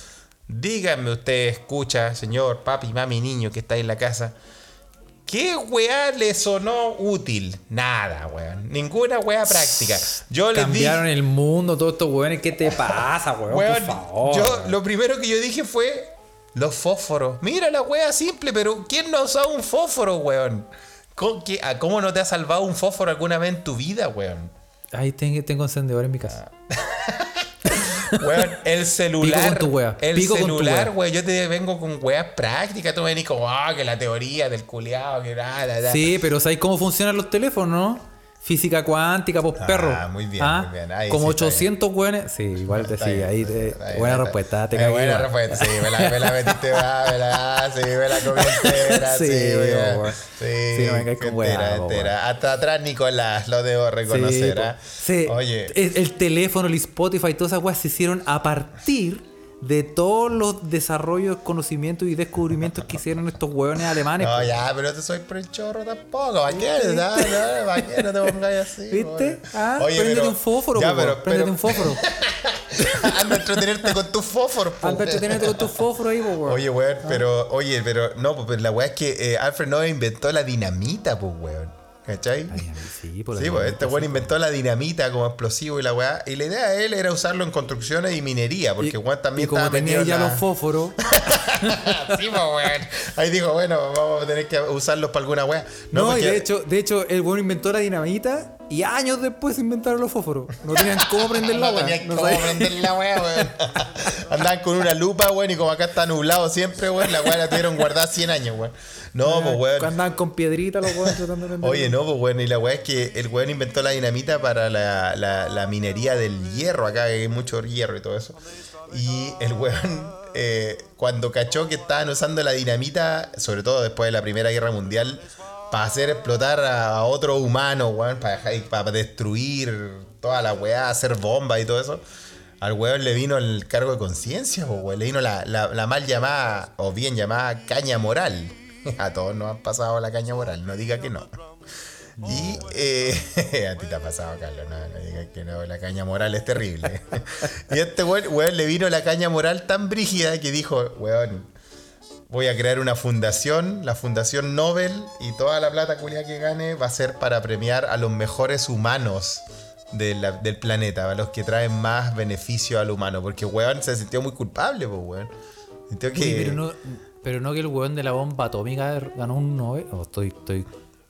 S1: díganme usted, escucha, señor, papi, mami, niño que está ahí en la casa, ¿qué weá le sonó útil? Nada, weón. Ninguna weá práctica. Yo les dije...
S2: Cambiaron el mundo, todos estos weones. ¿Qué te pasa, weón?
S1: Weón,
S2: por favor.
S1: yo
S2: weón.
S1: lo primero que yo dije fue los fósforos. Mira la wea simple, pero ¿quién no ha usado un fósforo, weón? ¿Cómo, qué- a ¿Cómo no te ha salvado un fósforo alguna vez en tu vida, weón?
S2: Ahí tengo, tengo encendedor en mi casa.
S1: Weón, el celular.
S2: con tu wea,
S1: El
S2: pico con tu
S1: celular,
S2: wea.
S1: weón. Yo te vengo con weas prácticas. Tú venís como, ah, que la teoría del culiado, que nada, nada.
S2: Sí, pero ¿sabes cómo funcionan los teléfonos, no? Física cuántica, pues
S1: Ah,
S2: perro.
S1: muy bien,
S2: ¿Ah?
S1: muy bien. Ahí
S2: Como
S1: sí está
S2: 800 weones. Sí, igual te sí, ahí te- Buena respuesta, te
S1: Eh, Buena respuesta, sí, me la, me la metiste, va, me la, sí, me la comí entera, sí,
S2: Sí,
S1: weón. sí,
S2: Sí, no con
S1: entera,
S2: weá, po,
S1: entera. Hasta atrás, Nicolás, lo debo reconocer,
S2: Sí,
S1: ¿ah?
S2: Sí,
S1: Oye,
S2: el, el teléfono, el Spotify, todas esas weas se hicieron a partir de todos los desarrollos, conocimientos y descubrimientos que hicieron estos hueones alemanes.
S1: no, ya, pero te soy por el chorro tampoco, ¿para qué? No, no, ¿para qué no te pongas así?
S2: ¿Viste? Ah,
S1: Oye,
S2: préndete
S1: pero-
S2: un fósforo,
S1: ya,
S2: po,
S1: pero,
S2: préndete
S1: pero-
S2: un fósforo.
S1: Anda a entretenerte con tus fósforos, po,
S2: Anda a entretenerte con tu fósforo ahí, po.
S1: Oye, weón, pero, oye, pero, no, pues la weá es que eh, Alfred Nobel inventó la dinamita, pues, weón. ¿Cachai?
S2: Ay, sí, por la
S1: Sí, pues este weón
S2: sí,
S1: inventó la dinamita como explosivo y la weá. Y la idea de él era usarlo en construcciones y minería, porque weón también
S2: y como
S1: estaba
S2: tenía ya
S1: la-
S2: los fósforos,
S1: sí, pues, weón. Ahí dijo, bueno, vamos a tener que usarlos para alguna weá.
S2: No,
S1: porque-
S2: y de hecho, de hecho, el bueno inventó la dinamita y años después inventaron los fósforos. No tenían cómo prender la
S1: no
S2: weá.
S1: tenía
S2: No
S1: cómo
S2: sabían.
S1: prender la weá, weón. Andaban con una lupa, weón, y como acá está nublado siempre, weón, la weá la tuvieron guardada 100 años, weón. No, pues, weón.
S2: Andaban con piedrita los weones tratando de prender.
S1: Oye, no, pues bueno, y la weá es que el weón inventó la dinamita para la, la- la minería del hierro, acá que hay mucho hierro y todo eso. Y el weón, eh, cuando cachó que estaban usando la dinamita, sobre todo después de la Primera Guerra Mundial, para hacer explotar a, otro humano, weón, para, destruir toda la weá, hacer bombas y todo eso. Al weón le vino el cargo de conciencia, weón. Le vino la mal llamada, o bien llamada, caña moral. A todos nos han pasado la caña moral, no diga que no. Y eh, a ti te ha pasado, Carlos, no, no digas que no, la caña moral es terrible. y a este weón, weón, le vino la caña moral tan brígida que dijo, weón, voy a crear una fundación, la Fundación Nobel, y toda la plata culia que gane va a ser para premiar a los mejores humanos de la- del planeta, a los que traen más beneficio al humano, porque weón se sintió muy culpable, pues weón. Sintió que...
S2: Pero, no, pero no que el weón de la bomba atómica ganó un Nobel. O estoy, estoy,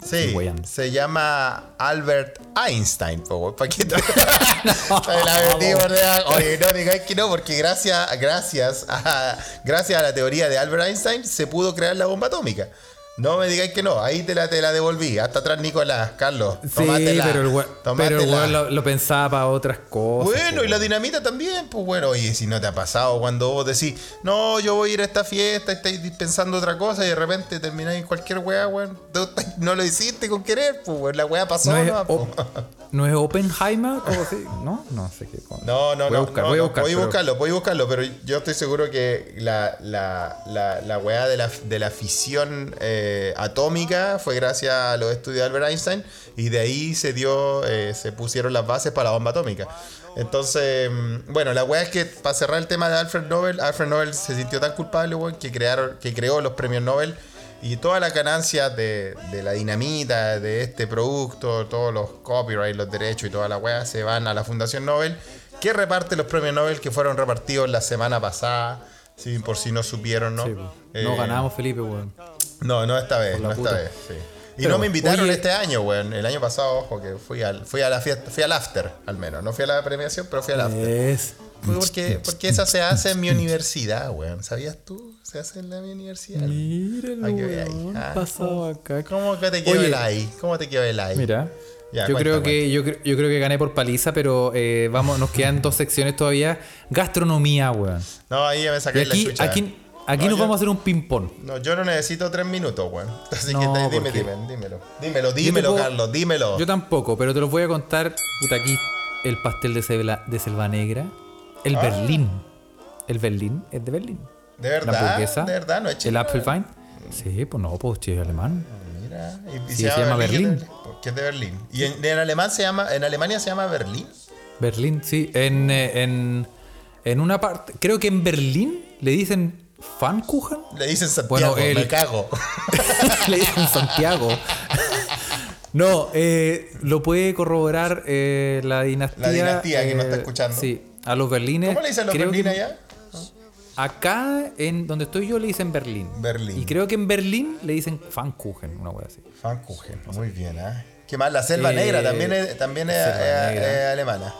S1: Sí, se llama Albert Einstein, po, weón. ¿Para qué te- Te la metí, ¿verdad? Oye, no digáis que no, porque gracias, gracias, a, gracias a la teoría de Albert Einstein se pudo crear la bomba atómica. No me digáis que no, ahí te la, te la devolví. Hasta atrás, Nicolás, Carlos.
S2: Sí,
S1: tómatela,
S2: pero el we- pero el lo, lo pensaba para otras cosas.
S1: Bueno, y la dinamita también, pues bueno, oye, si no te ha pasado cuando vos decís, no, yo voy a ir a esta fiesta, estáis pensando otra cosa y de repente termináis en cualquier weá, weón. No lo hiciste con querer, pues weón, la weá pasó,
S2: ¿No es,
S1: ¿no?
S2: ¿No es Oppenheimer? No, no sé qué. cosa.
S1: No, no,
S2: voy
S1: no,
S2: buscar,
S1: no,
S2: voy a
S1: no,
S2: buscar.
S1: voy a buscarlo, voy a buscarlo, pero yo estoy seguro que la, la, la, la weá de la, de la fisión eh, atómica fue gracias a los estudios de Albert Einstein y de ahí se dio, eh, se pusieron las bases para la bomba atómica. Entonces, mm, bueno, la weá es que para cerrar el tema de Alfred Nobel, Alfred Nobel se sintió tan culpable, weón, que, crearon, que creó los premios Nobel y todas las ganancias de, de la dinamita, de este producto, todos los copyrights, los derechos y toda la weá se van a la Fundación Nobel, que reparte los premios Nobel que fueron repartidos la semana pasada. Por si no supieron, ¿no?
S2: Sí.
S1: Eh,
S2: No ganamos, Felipe, weón.
S1: No, no esta vez,
S2: la
S1: no esta vez, sí. Y
S2: Pero,
S1: no me invitaron
S2: oye-
S1: este año, weón. El año pasado, ojo, que fui al, fui a la fiesta, fui al after, al menos. No fui a la premiación, pero fui al after.
S2: Es.
S1: Porque, porque esa se hace en mi universidad, weón. ¿Sabías tú? Se hace en la mi universidad.
S2: Míralo,
S1: ahí.
S2: weón.
S1: Ah,
S2: Pasado acá.
S1: ¿Cómo que te quedó el ahí? ¿Cómo te quedó el ahí?
S2: Mira.
S1: Ya,
S2: yo,
S1: cuenta,
S2: creo que, yo, yo creo que gané por paliza, pero eh, vamos, nos quedan dos secciones todavía. Gastronomía, weón.
S1: No, ahí ya me
S2: Y
S1: saqué la
S2: aquí,
S1: chucha.
S2: aquí, aquí
S1: No,
S2: nos
S1: yo-
S2: vamos a hacer un ping-pong.
S1: No, yo no necesito tres minutos, weón. Así
S2: No,
S1: que dime,
S2: porque-
S1: dime, dímelo. Dímelo, dímelo,
S2: puedo-
S1: Carlos, dímelo.
S2: Yo tampoco, pero te los voy a contar. Puta, aquí el pastel de, Selva- de Selva Negra. El
S1: Ah.
S2: Berlín. El Berlín es de Berlín.
S1: ¿De
S2: La
S1: verdad?
S2: hamburguesa.
S1: ¿De verdad? ¿No es
S2: El
S1: chino?
S2: Apfelwein. Sí, pues no, pues es alemán.
S1: Mira, y, y
S2: Sí, se llama Berlín.
S1: Que es de Berlín. Y en, en alemán se llama, en Alemania se llama Berlín.
S2: Berlín, sí. En, eh, en, en una parte. Creo que en Berlín le dicen Pfannkuchen.
S1: Le dicen Santiago,
S2: Bueno, el-
S1: me cago.
S2: le dicen Santiago. No, eh, lo puede corroborar eh, la dinastía.
S1: La dinastía que nos está
S2: eh,
S1: escuchando.
S2: Sí, a los berlines.
S1: ¿Cómo le dicen los
S2: creo
S1: Berlín
S2: que
S1: allá?
S2: Acá, en donde estoy yo, le dicen Berlín.
S1: Berlín.
S2: Y creo que en Berlín le dicen Pfannkuchen, una wea así.
S1: Pfannkuchen, muy bien, ¿ah? ¿Qué más? La selva
S2: Eh,
S1: negra también es, también es, alemana.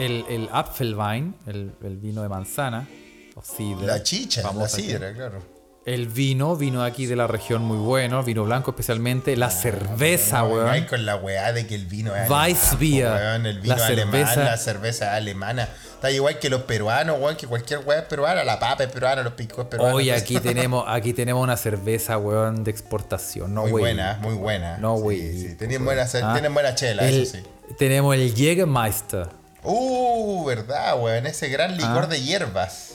S2: El, el Apfelwein, el, el vino de manzana, o
S1: La chicha, la
S2: aquí.
S1: sidra, claro.
S2: El vino, vino aquí de la región muy bueno, vino blanco especialmente. La cerveza,
S1: No
S2: weón.
S1: con la weá de que el vino es
S2: Weissbier.
S1: alemán, El vino
S2: La
S1: alemán,
S2: cerveza-
S1: la cerveza alemana. Está igual que los peruanos, weón, que cualquier weá es peruana. La papa es peruana, los picos es peruano.
S2: Hoy aquí tenemos, aquí tenemos una cerveza, weón, de exportación. No,
S1: Muy buena, muy buena.
S2: No,
S1: Sí,
S2: güey.
S1: Sí, tienen buena,
S2: Ah,
S1: tienen buena chela,
S2: el-
S1: eso sí.
S2: Tenemos el Jägermeister.
S1: Uh, verdad, weón. Ese gran licor
S2: Ah.
S1: de hierbas.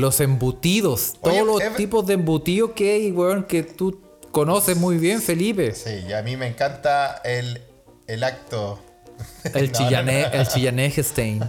S2: Los embutidos.
S1: Oye,
S2: todos los
S1: es-
S2: tipos de embutidos que hay, weón, que tú conoces muy bien, Felipe.
S1: Sí, y a mí me encanta el, el acto.
S2: El
S1: No,
S2: chillané,
S1: no, no.
S2: el.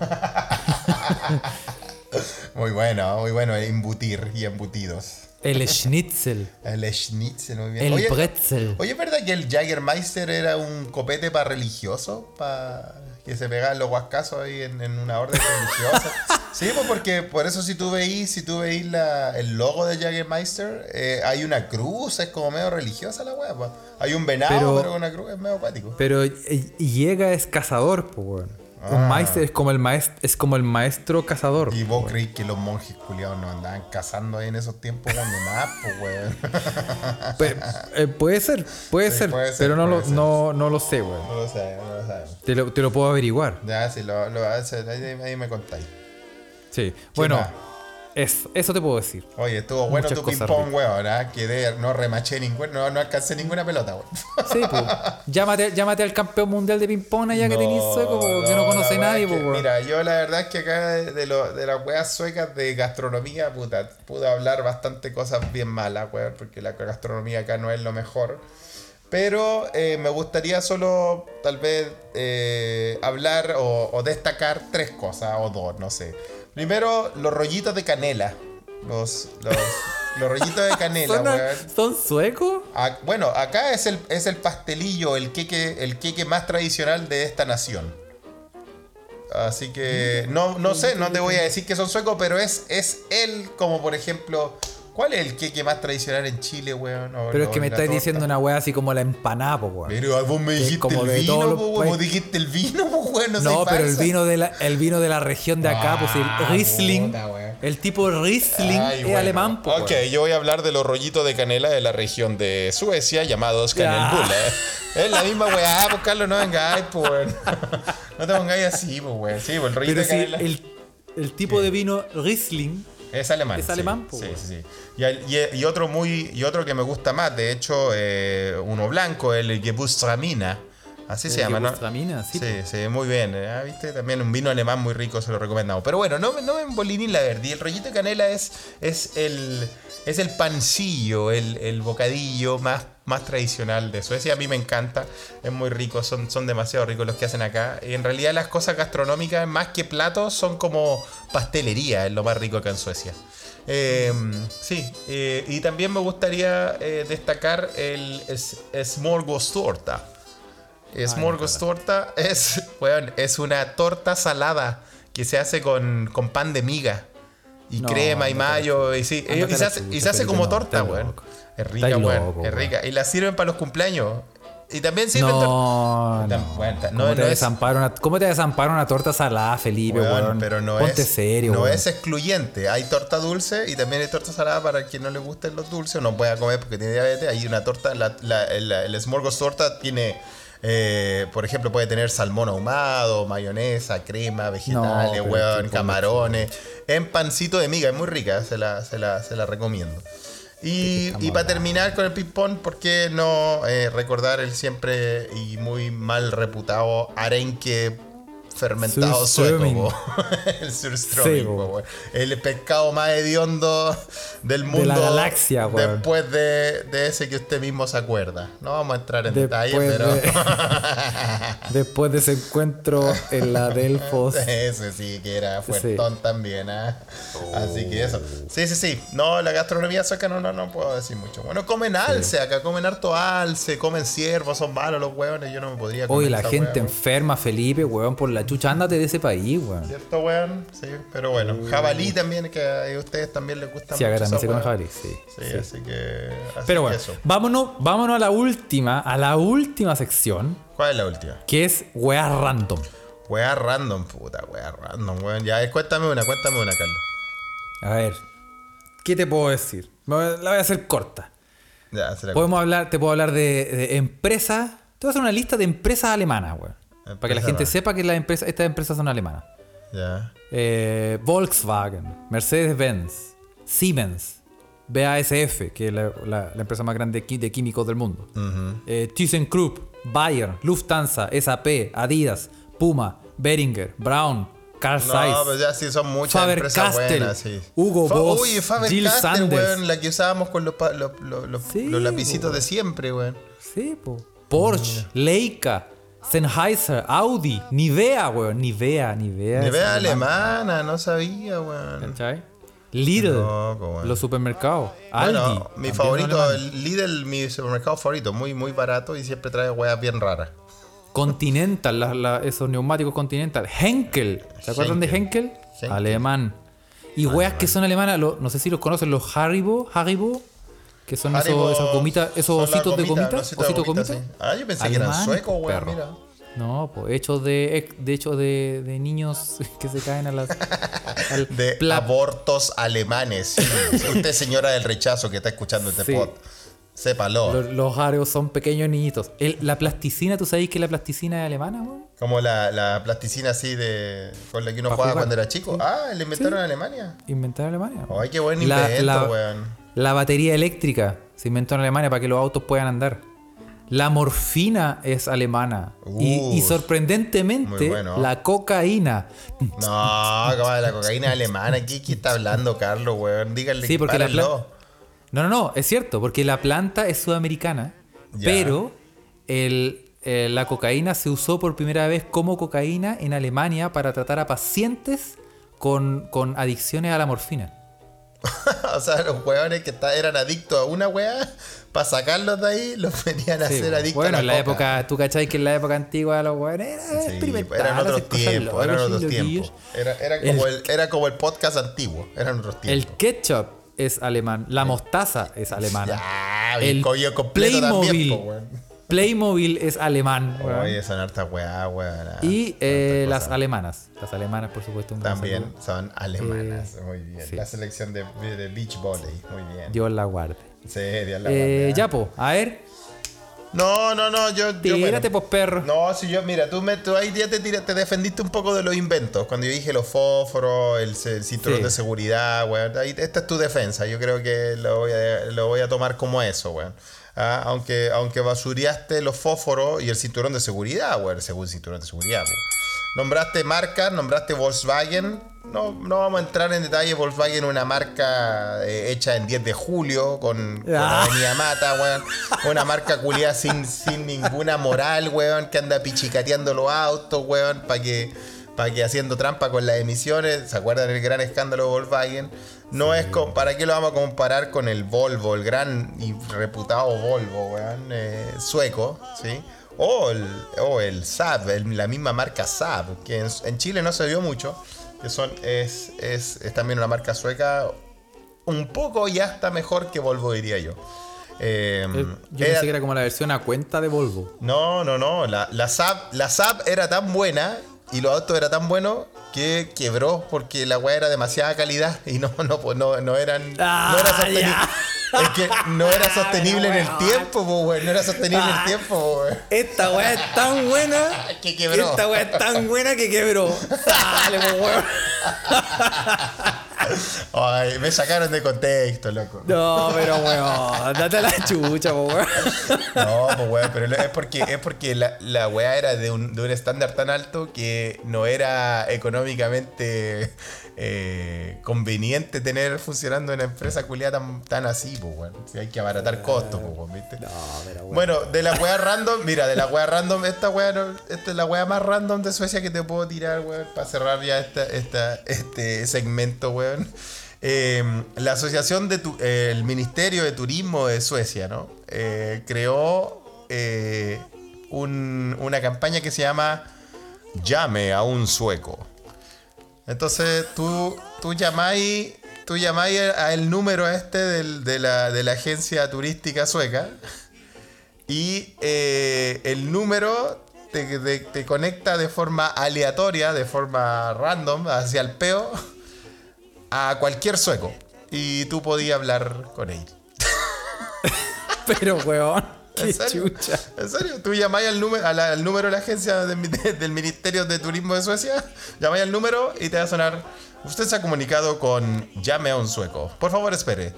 S1: Muy bueno, muy bueno, embutir y embutidos.
S2: El schnitzel.
S1: El schnitzel, muy bien.
S2: El
S1: oye,
S2: pretzel.
S1: oye, ¿es verdad que el Jagermeister era un copete para religiosos? Para que se pegaban los guascazos ahí en, en una orden religiosa. sí, pues porque por eso si tú veís, si tú veís la- el logo de Jagermeister, eh, hay una cruz, es como medio religiosa la weá. pues. Hay un venado,
S2: Pero-
S1: pero, con una cruz es medio acuático.
S2: Pero y- y llega es cazador, pues, weón.
S1: Ah.
S2: Un meister es como el maestro, es como el maestro cazador.
S1: Y vos creís que los monjes culiados no andaban cazando ahí en esos tiempos donde más, pues
S2: eh, puede ser, puede,
S1: Sí,
S2: ser,
S1: puede ser,
S2: pero no lo,
S1: ser.
S2: no, no lo sé, weón.
S1: No lo sabemos, no lo sabemos.
S2: Te lo, te lo puedo averiguar.
S1: Ya, sí, lo, lo, ahí, ahí me contáis.
S2: Sí. Bueno,
S1: más?
S2: Eso, eso te puedo decir.
S1: Oye, estuvo bueno
S2: Muchas
S1: tu ping-pong, weón. ¿ah? Quedé, no remaché ninguna, no, no alcancé ninguna pelota, weón.
S2: Sí, pues. llámate, llámate al campeón mundial de ping-pong allá que tenés sueco, po, que no conoce
S1: la
S2: nadie, weón.
S1: Mira, yo la verdad es que acá de, de lo- de las weas suecas de gastronomía, puta, pude hablar bastante cosas bien malas, weón, porque la gastronomía acá no es lo mejor. Pero eh, me gustaría solo, tal vez, eh, hablar o, o destacar tres cosas, o dos, no sé. Primero, los rollitos de canela. Los, los, los rollitos de canela,
S2: ¿Son,
S1: weón.
S2: ¿Son suecos?
S1: Ah, bueno, acá es el, es el pastelillo, el queque, el queque más tradicional de esta nación. Así que no, no sé, no te voy a decir que son suecos, pero es, es él como por ejemplo ¿Cuál es el queque más tradicional en Chile, weón?
S2: Pero es que me estáis
S1: torta.
S2: diciendo una wea así como la empanada, po, weón.
S1: Pero vos me dijiste
S2: como
S1: el vino, po, weón. Vos dijiste el vino, po, weón. No,
S2: No, pero el vino, de la, el vino de la región de acá, pues
S1: Ah,
S2: el Riesling.
S1: puta, weón.
S2: el tipo Riesling
S1: Ay,
S2: es
S1: bueno.
S2: alemán, po,
S1: Ok,
S2: weón.
S1: yo voy a hablar de los rollitos de canela de la región de Suecia llamados
S2: Ya.
S1: Canelbulle. Es la misma weá, pues Carlos, no vengáis, pues. weón. No te pongáis así, pues, weón. Sí, pues el rollito
S2: Pero
S1: de
S2: si
S1: canela.
S2: el, el tipo de vino Riesling
S1: Es alemán.
S2: Es
S1: sí.
S2: alemán,
S1: Sí, sí, sí. Y, al- y- y otro muy y otro que me gusta más, de hecho, eh, uno blanco, el Gewürztraminer. Así se llama, ¿no?
S2: Sí,
S1: sí, sí, muy bien. eh, ah, ¿Viste? También un vino alemán muy rico, se lo recomendamos. Pero bueno, no, me- no me emboliní la verde. Y el rollito de canela es, es el es el pancillo, el, el bocadillo más, más tradicional de Suecia. A mí me encanta, es muy rico, son, son demasiado ricos los que hacen acá. Y en realidad las cosas gastronómicas, más que platos, son como pastelería, es lo más rico acá en Suecia. Eh, sí, eh, y también me gustaría eh, destacar el Smorgastorta. Smorgastorta es, weón, es una torta salada que se hace con, con pan de miga. Y
S2: No,
S1: crema y mayo. Y, sí,
S2: Ándate
S1: y se hace, y se hace como
S2: no,
S1: torta, weón. Es rica, weón. Es rica. Y la sirven para los cumpleaños. Y también sirven
S2: No, no.
S1: ta-
S2: ¿Cómo,
S1: no-
S2: te
S1: no es-
S2: desampara una, ¿Cómo te desampara una torta salada, Felipe,
S1: Weón,
S2: weón?
S1: pero no
S2: Ponte
S1: es,
S2: serio,
S1: no
S2: weón.
S1: es excluyente. Hay torta dulce y también hay torta salada para quien no le gusten los dulces o no pueda comer porque tiene diabetes. Hay una torta, la, la- el, Smorgastorta tiene, eh, por ejemplo, puede tener salmón ahumado, mayonesa, crema, vegetales,
S2: qué
S1: camarones, en pancito de miga. Es muy rica, se la, se la, se la recomiendo. Y, y para terminar con el ping-pong, ¿por qué no eh, recordar el siempre y muy mal reputado arenque fermentado sueco? El surströmming,
S2: Sí,
S1: el pescado más hediondo del mundo.
S2: la galaxia.
S1: Después de, de ese que usted mismo se acuerda. No vamos a entrar en
S2: Después
S1: detalle, pero.
S2: de- Después de ese encuentro en la Delfos.
S1: Ese sí que era fuertón también, ¿ah? Así que eso. Sí, sí, sí. No, la gastronomía sueca no, no, no puedo decir mucho. Bueno, comen alce acá, comen harto alce, comen ciervos, son malos los hueones, yo no me podría comer
S2: Oye, la gente enferma, Felipe, weón, por la chucha. Ándate de ese país, weón.
S1: ¿Cierto, weón? Sí, pero bueno. Jabalí también, que a ustedes también les gusta
S2: Sí,
S1: mucho.
S2: acá también se come jabalí, sí.
S1: Sí,
S2: sí.
S1: así que. así
S2: Pero
S1: que
S2: bueno,
S1: eso.
S2: vámonos, vámonos a la última, a la última sección,
S1: ¿Cuál es la última?
S2: que es weas random.
S1: Weá random, puta, weá random, weón. Ya, cuéntame una, cuéntame una, Carlos.
S2: A ver, ¿qué te puedo decir? La voy a hacer corta.
S1: Ya, se la
S2: Podemos hablar, te puedo hablar de, de empresas. Te voy a hacer una lista de empresas alemanas, weón. Para que la gente sepa que las empresas, estas empresas son alemanas.
S1: Ya.
S2: Eh, Volkswagen, Mercedes-Benz, Siemens, BASF, que es la, la- la empresa más grande de químicos del mundo. Eh, ThyssenKrupp, Bayer, Lufthansa, SAP, Adidas, Puma, Beringer, Braun, Carl Zeiss.
S1: No, pues ya sí son muchas empresas
S2: Faber-Castell,
S1: buenas, sí.
S2: Hugo
S1: Fa-
S2: Boss,
S1: Uy, Faber
S2: Jill
S1: Castell, weón, la que usábamos con los, los, los, los-
S2: Sí,
S1: los lapicitos de siempre, weón.
S2: Sí, po. Porsche, Leica, Sennheiser, Audi, Nivea, weón. Nivea, Nivea.
S1: Ni
S2: es
S1: vea
S2: alemán,
S1: alemana, no sabía, weón.
S2: ¿cachai? Lidl,
S1: loco, weón.
S2: los supermercados. Aldi.
S1: Bueno, mi favorito, el Lidl, mi supermercado favorito, muy, muy barato y siempre trae weas bien raras.
S2: Continental, la- la- esos neumáticos Continental. Henkel, ¿se acuerdan de Henkel?
S1: Henkel.
S2: Alemán. Y weas que son alemanas, lo- no sé si los conocen, los Haribo, Haribo, que son esos, esas gomitas, esos ositos de gomita,
S1: los ositos de gomita,
S2: gomita.
S1: sí. Ah, yo pensé que eran suecos, weón, mira.
S2: No, pues hechos de, de hecho de, de niños que se caen a las al
S1: De abortos alemanes. Usted, señora del rechazo que está escuchando este
S2: Sí.
S1: pod, sépalo.
S2: los, los areos son pequeños niñitos. El- la plasticina, ¿tú sabéis que la plasticina es alemana, weón?
S1: Como la, la plasticina así de con la que uno jugaba cuando era chico.
S2: Sí.
S1: Ah, ¿la inventaron
S2: Sí.
S1: en Alemania?
S2: Inventada en Alemania.
S1: Ay, qué buen
S2: La-
S1: invento,
S2: la-
S1: weón.
S2: La batería eléctrica se inventó en Alemania para que los autos puedan andar. La morfina es alemana. y, y sorprendentemente,
S1: bueno.
S2: la cocaína.
S1: No, la cocaína alemana. ¿Qué, qué está hablando, Carlos, weón? Díganle
S2: Sí,
S1: que
S2: porque la. No, no, no, es cierto, porque la planta es sudamericana,
S1: Ya.
S2: pero el, eh, la cocaína se usó por primera vez como cocaína en Alemania para tratar a pacientes con, con adicciones a la morfina.
S1: o sea, los weones que eran adictos a una weá, para sacarlos de ahí, los venían a
S2: Sí,
S1: ser adictos
S2: bueno,
S1: a
S2: en
S1: la
S2: la
S1: coca.
S2: época, tú cachai que en la época antigua los
S1: Sí,
S2: experimentar,
S1: eran otros tiempos, eran otros tiempos. Era, era,
S2: El-
S1: como el, era como el podcast antiguo, eran otros
S2: El
S1: tiempos.
S2: ketchup es alemán. La mostaza es alemana.
S1: Ya, el collo completo también,
S2: Playmobil.
S1: po, weón.
S2: Playmobil es alemán. weón.
S1: Oye, son hartas weá, weón.
S2: y eh, las alemanas. Las alemanas, por supuesto. un
S1: También
S2: saludo.
S1: son alemanas. Muy bien.
S2: sí.
S1: La selección de, de beach volley. Muy bien.
S2: Dios la guarde.
S1: Sí, Dios la
S2: Eh,
S1: guarde,
S2: ya,
S1: ¿eh?
S2: po. A ver.
S1: No, no, no, yo.
S2: Tírate,
S1: bueno.
S2: pues, perro.
S1: No, si yo, mira, tú, me, tú ahí ya te, tira- te defendiste un poco de los inventos. Cuando yo dije los fósforos, el, el cinturón
S2: Sí.
S1: de seguridad, weón. Esta es tu defensa. Yo creo que lo voy a, lo voy a tomar como eso, weón. Ah, aunque, aunque basuriaste los fósforos y el cinturón de seguridad, weón. Según cinturón de seguridad. Nombraste marcas, nombraste Volkswagen. No, no vamos a entrar en detalle. Volkswagen una marca eh, hecha en 10 de julio con, con
S2: Ah.
S1: Avenida Mata, weón. Una marca culiada sin, sin ninguna moral, weón, que anda pichicateando los autos, weón, para que, pa' que haciendo trampa con las emisiones. ¿Se acuerdan del gran escándalo de Volkswagen? No es con, ¿Para qué lo vamos a comparar con el Volvo, el gran y reputado Volvo, weón, eh, sueco, ¿sí? O el, o el Saab, el- la misma marca Saab, que en, en Chile no se vio mucho, que son, es, es, es también una marca sueca un poco y hasta mejor que Volvo, diría yo. Eh,
S2: Eh, Yo
S1: era-
S2: pensé que era como la versión a cuenta de Volvo.
S1: no, no, no. La, la, Saab, la Saab era tan buena y los autos eran tan buenos que quebró porque la weá era demasiada calidad y no, no, pues, no, no eran.
S2: Ah,
S1: no era sostenible.
S2: ya.
S1: Es que no era sostenible en el tiempo, po, weón. No era sostenible en el
S2: Ah.
S1: tiempo, po, weón.
S2: Esta weá es tan buena.
S1: Que quebró.
S2: Esta weá es tan buena que quebró. Dale, po, weón.
S1: Ay, me sacaron de contexto, loco.
S2: No, pero weón, date la chucha, po, weón.
S1: No, pues weón, pero es porque, es porque la, la weá era de un, de un estándar tan alto que no era económicamente eh, conveniente tener funcionando una empresa culiada tan, tan así, pues weón. Si hay que abaratar costos, pues weón, ¿viste?
S2: No, pero.
S1: Bueno, de la weá random, mira, de la weá random, esta weá, no- esta es la weá más random de Suecia que te puedo tirar, weón, para cerrar ya esta, esta, este segmento, weón. Eh, la Asociación de Tu- eh, el Ministerio de Turismo de Suecia, ¿no? Eh, creó eh, un- una campaña que se llama Llame a un sueco. Entonces tú, tú llamáis, tú llamáis al número este del- de, la, de la agencia turística sueca y eh, el número te, te- te conecta de forma aleatoria, de forma random, hacia el peo, a cualquier sueco. Y tú podías hablar con él.
S2: Pero weón,
S1: ¿En serio?
S2: chucha.
S1: ¿En serio? Tú llamáis al número, la- al número de la agencia del, mi- del Ministerio de Turismo de Suecia, llamáis al número y te va a sonar. Usted se ha comunicado con llame a un sueco. Por favor, espere.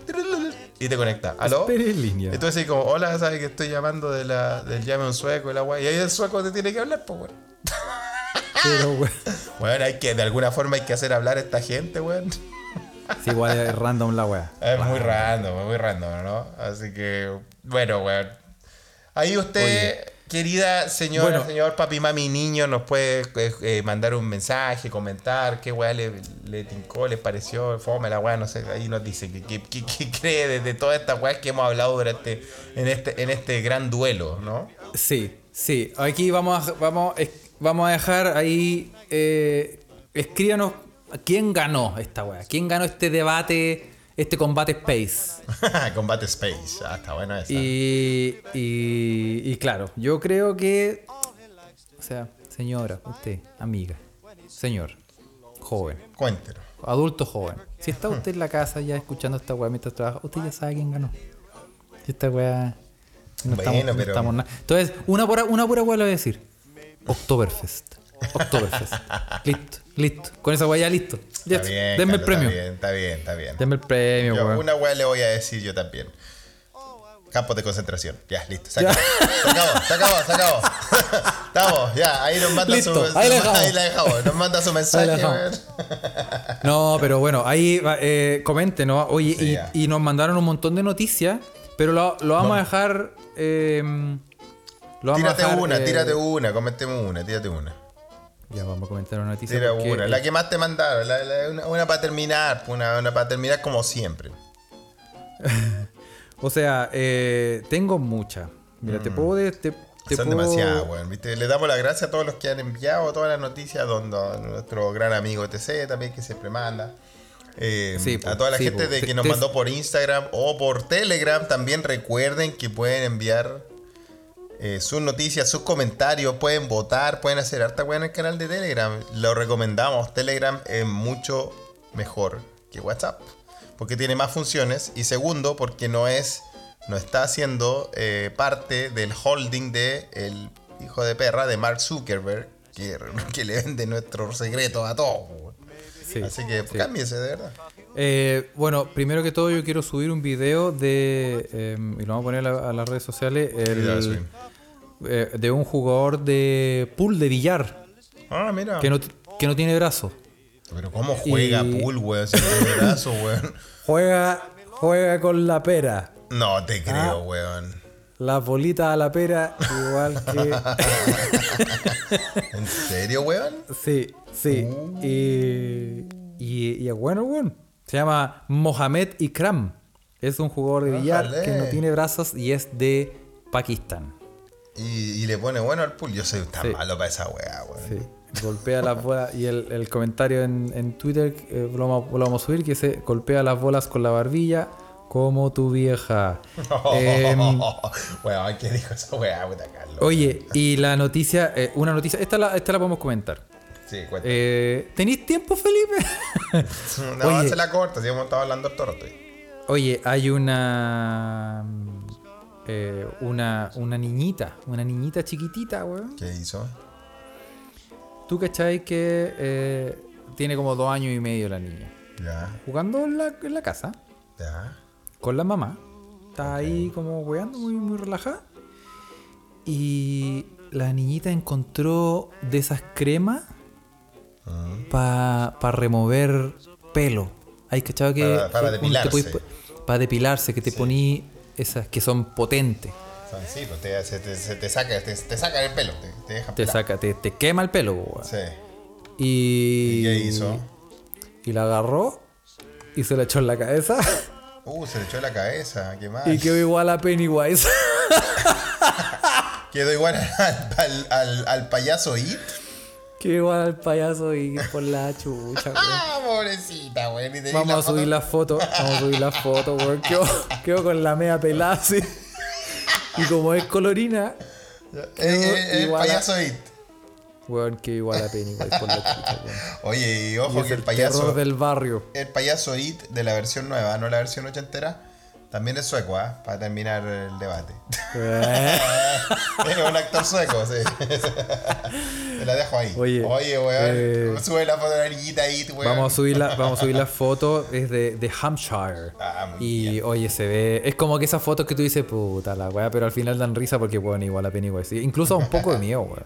S1: Y te conecta. ¿Aló?
S2: Espere en línea.
S1: Entonces como, hola, sabes que estoy llamando de la, del llame a un sueco y la guay. Y ahí el sueco te tiene que hablar, pues weón.
S2: Pero weón.
S1: Bueno, hay que, de alguna forma hay que hacer hablar a esta gente, weón.
S2: Sí, igual es random la weá.
S1: Es muy random, muy random, ¿no? Así que, bueno, weón. Ahí usted,
S2: Oye.
S1: querida señora,
S2: Bueno.
S1: señor papi, mami, niño, nos puede eh, eh, mandar un mensaje, comentar qué weá le, le tincó, le pareció, fome la weá, no sé, ahí nos dice qué qué- qué- qué cree de, de todas estas weas que hemos hablado durante, en este, en este gran duelo, ¿no?
S2: Sí, sí. Aquí vamos a, vamos, vamos a dejar ahí. Eh, escríbanos quién ganó esta weá. ¿Quién ganó este debate, este combate space?
S1: Combate Space, ah, está bueno esa.
S2: Y, y, y claro, yo creo que. O sea, señora, usted, amiga, señor, joven,
S1: Cuéntenos.
S2: adulto joven. Si está usted en la casa ya escuchando esta weá mientras trabaja, usted ya sabe quién ganó. Si esta weá. No
S1: Bueno,
S2: estamos, no
S1: pero-
S2: estamos nada. Entonces, una pura, una pura weá le voy a decir. Oktoberfest. Oktoberfest. listo, listo. Con esa weá ya listo.
S1: Está bien,
S2: Denme el premio.
S1: Está bien, está bien, está bien.
S2: Denme el premio,
S1: Yo, una weá le voy a decir yo también. Campos de concentración. Ya, listo. Se acabó. Se acabó, se acabó, se acabó. Estamos, ya. Ahí nos manda
S2: Listo,
S1: su.
S2: ahí la
S1: ahí la dejamos. Nos manda su mensaje.
S2: No, pero bueno, ahí eh, comente, ¿no? Oye,
S1: Sí,
S2: y-
S1: ya.
S2: y, nos mandaron un montón de noticias, pero lo, lo vamos a dejar. eh, lo vamos a
S1: Tírate
S2: dejar,
S1: una,
S2: eh,
S1: tírate una. Comentemos una, tírate una.
S2: Ya vamos a comentar una noticia.
S1: Una. La que más te mandaron. la- la- una, una para terminar. Una, una para terminar como siempre.
S2: O sea, eh, tengo muchas. Mira, te puedo. de- Te, te
S1: Mm. Son
S2: puedo-
S1: demasiadas, weón. ¿viste? Le damos las gracias a todos los que han enviado todas las noticias, donde nuestro gran amigo TC también que siempre manda. Eh,
S2: Sí,
S1: a toda la
S2: sí,
S1: gente
S2: po.
S1: de que nos mandó por Instagram o por Telegram, también recuerden que pueden enviar eh, sus noticias, sus comentarios, pueden votar, pueden hacer harta weá en el canal de Telegram. Lo recomendamos. Telegram es mucho mejor que WhatsApp. Porque tiene más funciones. Y segundo, porque no es. No está haciendo eh, parte del holding de el hijo de perra de Mark Zuckerberg. Que, que le vende nuestros secretos a todos.
S2: Sí,
S1: Así que
S2: sí.
S1: cámbiese de verdad.
S2: Eh, bueno, primero que todo yo quiero subir un video de, eh, y lo vamos a poner a, la- a las redes sociales, el-. Eh, de un jugador de pool de billar
S1: Ah, mira.
S2: que no, que no tiene brazo.
S1: Pero cómo juega
S2: Y-
S1: pool, weón, sin el brazo, weón.
S2: Juega, juega con la pera.
S1: No te creo,
S2: Ah.
S1: weón.
S2: La bolita a la pera, igual que...
S1: ¿En serio, weón?
S2: sí, sí. Y, y, y es bueno, weón. Se llama Mohamed Ikram. Es un jugador de billar que no tiene brazos y es de Pakistán.
S1: Y, y le pone bueno al pool. Yo soy tan
S2: Sí.
S1: malo para esa weá, weón.
S2: Sí, golpea las bolas. Y el, el comentario en, en Twitter, eh, lo, vamos, lo vamos a subir, que dice, golpea las bolas con la barbilla como tu vieja. Em,
S1: weón, ¿qué dijo esa weá, puta Carlos?
S2: oye, y la noticia, eh, una noticia, esta la, esta la podemos comentar.
S1: Sí.
S2: Eh, ¿Tenéis tiempo, Felipe?
S1: no,
S2: oye.
S1: se la corta, si hemos estado hablando el rato.
S2: Oye, hay una... eh, una, una niñita, una niñita chiquitita, weón.
S1: ¿Qué hizo?
S2: ¿Tú cachai que eh, tiene como dos años y medio la niña?
S1: Ya,
S2: Jugando en la, en la casa.
S1: ya.
S2: con la mamá. Está ahí como weando, muy, muy relajada. Y la niñita encontró de esas cremas
S1: Mm.
S2: para remover pelo. Hay cachado que.
S1: Para- depilarse.
S2: para depilarse, que te poní esas que son potentes.
S1: Son- Sí, pues te, se, te, se te saca, te, te saca el pelo, te, te deja
S2: Te
S1: pelado.
S2: saca, te, te quema el pelo, weón.
S1: Sí.
S2: Y.
S1: ¿Y qué hizo?
S2: Y la agarró y se la echó en la cabeza.
S1: Uh, se le echó en la cabeza, qué mal.
S2: y quedó igual a Pennywise.
S1: Quedó igual al, al, al, al payaso It.
S2: Quedó igual al payaso y por la chucha, weón.
S1: Ah, pobrecita, güey.
S2: Vamos a subir
S1: foto.
S2: la foto, vamos a subir la foto, weón. Quedo, quedo con la media pelada así. Y como es colorina,
S1: Eh, eh, el
S2: igual a-
S1: payaso It.
S2: weón, que igual a Pennywise por la chucha, weón.
S1: Oye, y
S2: Y
S1: ojo
S2: es
S1: que el
S2: el
S1: payaso.
S2: del barrio.
S1: El payaso It de la versión nueva, no la versión ochentera. También es sueco, ¿ah? Para terminar el debate.
S2: Eh,
S1: es un actor sueco, sí. Te la dejo ahí.
S2: Oye,
S1: Oye, weón.
S2: eh,
S1: sube la foto de la niñita It, weón.
S2: Vamos a subir la, vamos a subir la foto, es de, de Hampshire.
S1: Ah, muy
S2: y oye, se ve. Es como que esas fotos que tú dices, puta la weá, pero al final dan risa porque, bueno, igual a Pennywise. Incluso un poco de miedo, weón.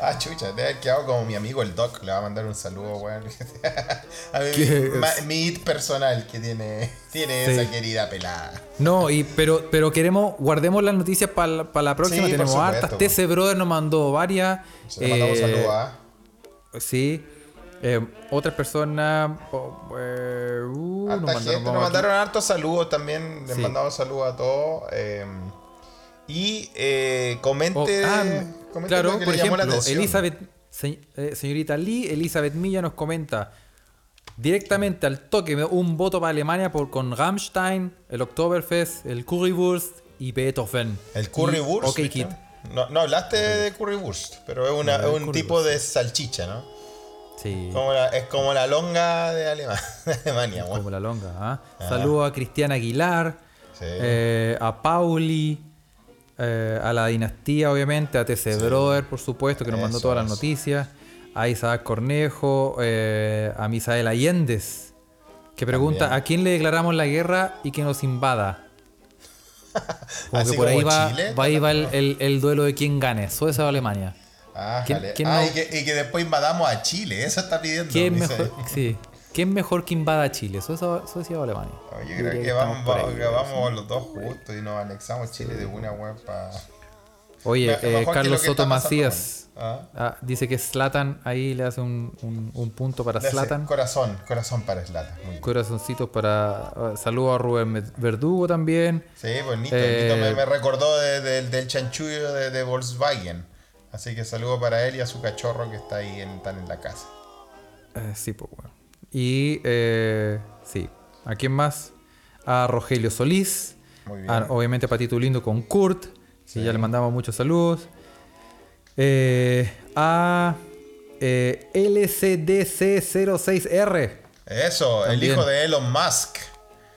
S1: ah, chucha, debe haber quedado como mi amigo el Doc. Le va a mandar un saludo, weón. a mí,
S2: ¿Qué
S1: ma-
S2: es?
S1: mi It personal que tiene, tiene
S2: Sí.
S1: esa querida pelada.
S2: No, y, pero, pero queremos, guardemos las noticias para la, pa' la próxima.
S1: Sí,
S2: Tenemos hartas. TC Brother nos mandó varias.
S1: Se le mandamos
S2: Eh,
S1: saludos, ¿ah?
S2: Sí. Eh, otras personas. eh, uh, nos mandaron,
S1: gente, nos mandaron hartos saludos también. Les
S2: Sí.
S1: mandamos saludos a todos. eh, y comente.
S2: Oh, ah,
S1: comente
S2: claro, por ejemplo. Elizabeth, se- señorita Lee, Elizabeth Milla nos comenta directamente al toque un voto para Alemania por con Rammstein, el Oktoberfest, el Currywurst y Beethoven.
S1: El currywurst.
S2: OK
S1: ¿viste?
S2: Kid.
S1: No, no hablaste de currywurst, pero es, una,
S2: No,
S1: es un
S2: currywurst,
S1: tipo de salchicha, ¿no?
S2: Sí.
S1: Como la- es como la longa de, Alema- de Alemania,
S2: Como la longa. ¿ah? Saludo a Cristiana Aguilar,
S1: Sí.
S2: eh, a Pauli, eh, a la dinastía, obviamente, a TC Brother, por supuesto, que nos mandó
S1: Eso,
S2: todas las
S1: eso.
S2: noticias, a Isaac Cornejo, eh, a Misael Allendez, que pregunta
S1: También.
S2: a quién le declaramos la guerra y que nos invada. Como
S1: Así
S2: que por ahí va,
S1: Chile,
S2: va, ahí va el, el- el duelo de quién gane, Suecia o Alemania.
S1: Ah,
S2: ¿Quién-
S1: jale.
S2: quién
S1: Ah,
S2: no-
S1: y, que, y que después invadamos a Chile, eso está pidiendo.
S2: ¿Quién mejor, sí, ¿Quién mejor que invada Chile, Suecia, Suecia o Alemania? Yo
S1: creo
S2: diría
S1: que,
S2: estamos
S1: vamos,
S2: ahí,
S1: que
S2: creo,
S1: vamos los dos juntos y nos anexamos Chile de una web para.
S2: Oye, eh, Carlos Soto Macías
S1: ¿ah?
S2: ah, dice que Slatan ahí le hace un, un- un punto para Slatan.
S1: Corazón, corazón para Slatan.
S2: Corazoncitos para. ah, saludo a Rubén Verdugo también.
S1: Sí, bonito.
S2: Eh,
S1: me, me recordó de- de- del chanchullo de, de Volkswagen. Así que saludo para él y a su cachorro que está ahí en, están en la casa.
S2: Eh, sí, pues bueno. Y eh, Sí. ¿A quién más? A Rogelio Solís.
S1: Muy bien.
S2: A- obviamente Patito Lindo con Kurt. Que ya le mandamos muchos saludos. Eh, a eh, LCDC06R.
S1: Eso, el hijo de Elon Musk.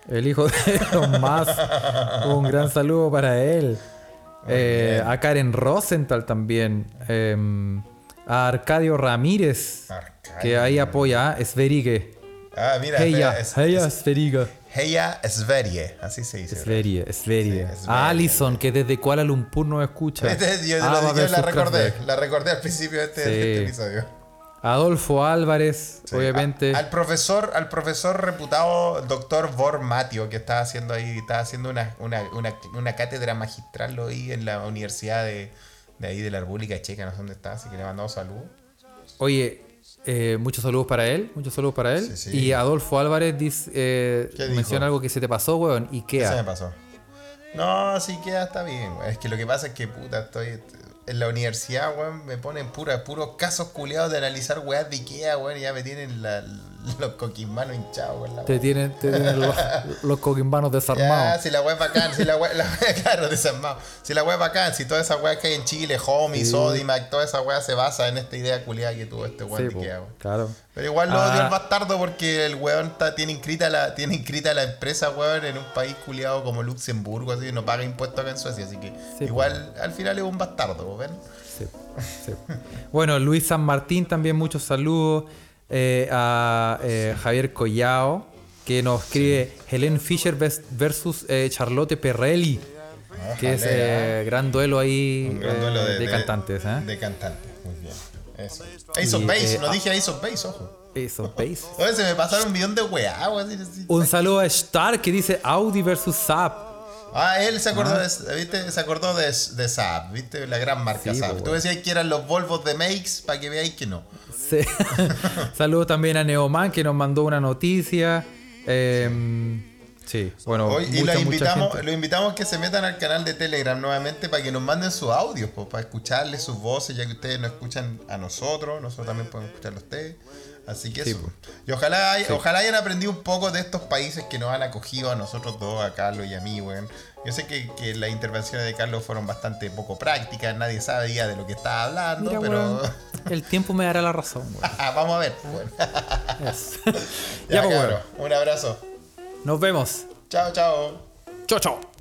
S2: El hijo de Elon Musk. Un gran saludo para él. Eh, a Karen Rosenthal también. Eh, a Arcadio Ramírez.
S1: Arcadio
S2: que ahí apoya a Sverige.
S1: Ah, mira, espera, es-
S2: Sveriga.
S1: Heya Sverige, así se dice.
S2: Sverie, Sverie.
S1: Sí, Sverie.
S2: A Alison, que desde Kuala Lumpur nos escucha.
S1: Este, yo, la recordé, la recordé al principio de este,
S2: Sí.
S1: de este episodio.
S2: Adolfo Álvarez,
S1: Sí,
S2: obviamente.
S1: a- al profesor, al profesor reputado doctor Vor Matio, que estaba haciendo ahí, estaba haciendo una, una, una, una cátedra magistral vi en la universidad de, de ahí de la República Checa, no sé dónde está, así que le mandamos saludos.
S2: Oye, eh, muchos saludos para él. Muchos saludos para él.
S1: Sí, sí.
S2: Y Adolfo Álvarez dice, eh,
S1: ¿Qué
S2: menciona algo que se te pasó, weón.
S1: ¿Qué se me
S2: Ikea.
S1: pasó? No, sí queda, está bien, güey. Es que lo que pasa es que, puta, estoy... En la universidad, weón, me ponen pura, puros casos culiados de analizar weas de Ikea, weón, y ya me tienen la- los coquismanos hinchados, weón. la
S2: Te tienen, te tienen los, los coquimbanos desarmados.
S1: si la wea es bacán, si la wea, la wea- claro, desarmado. Si la wea es bacán, si toda esa wea que hay en Chile, Homey, Sodimac, toda esa wea se basa en esta idea culiada que tuvo este weón
S2: Sí,
S1: de
S2: claro.
S1: Pero igual lo
S2: Ah.
S1: odio al bastardo porque el weón está- tiene, inscrita la, tiene inscrita la empresa, weón, en un país culiado como Luxemburgo, así, y no paga impuestos acá en Suecia, así que
S2: Sí,
S1: igual al final es un bastardo, ¿ven?
S2: Sí, sí. Bueno, Luis San Martín también muchos saludos. Eh, a eh, Javier Collao, que nos escribe Helen Fischer ves- versus eh, Charlotte Perrelli. Que es gran duelo ahí
S1: Un gran duelo
S2: de, cantantes. ¿eh?
S1: De cantantes, muy bien. Eso. Ace of Base, no
S2: ah.
S1: dije Ace of Base, ojo.
S2: Eso, ¿veis?
S1: Oye, se me pasaron un millón de weá.
S2: Un saludo a Star que dice Audi versus Saab.
S1: Ah, él se acordó, de, ¿viste? Se acordó de, de Saab, ¿viste? La gran marca
S2: Sí,
S1: Saab. Tú decías que eran los Volvos de Makes para que veáis que no.
S2: Sí. Saludos también a Neoman que nos mandó una noticia. Eh, sí, bueno.
S1: Hoy, y
S2: mucha,
S1: los
S2: mucha
S1: invitamos, los invitamos que se metan al canal de Telegram nuevamente para que nos manden sus audios, pues, para escucharles sus voces, ya que ustedes nos escuchan a nosotros, nosotros también podemos escucharlo a ustedes. Así que
S2: Sí,
S1: eso.
S2: pues.
S1: Y ojalá, hay- ojalá hayan aprendido un poco de estos países que nos han acogido a nosotros dos, a Carlos y a mí, weón. Yo sé que, que las intervenciones de Carlos fueron bastante poco prácticas, nadie sabía de lo que estaba hablando,
S2: Mira,
S1: pero
S2: weón, el tiempo me dará la razón, weón.
S1: vamos a ver. Bueno.
S2: Eso.
S1: Ya,
S2: Ya, pues, weón.
S1: un abrazo.
S2: Nos vemos.
S1: Chao, chao.
S2: Chao, chao.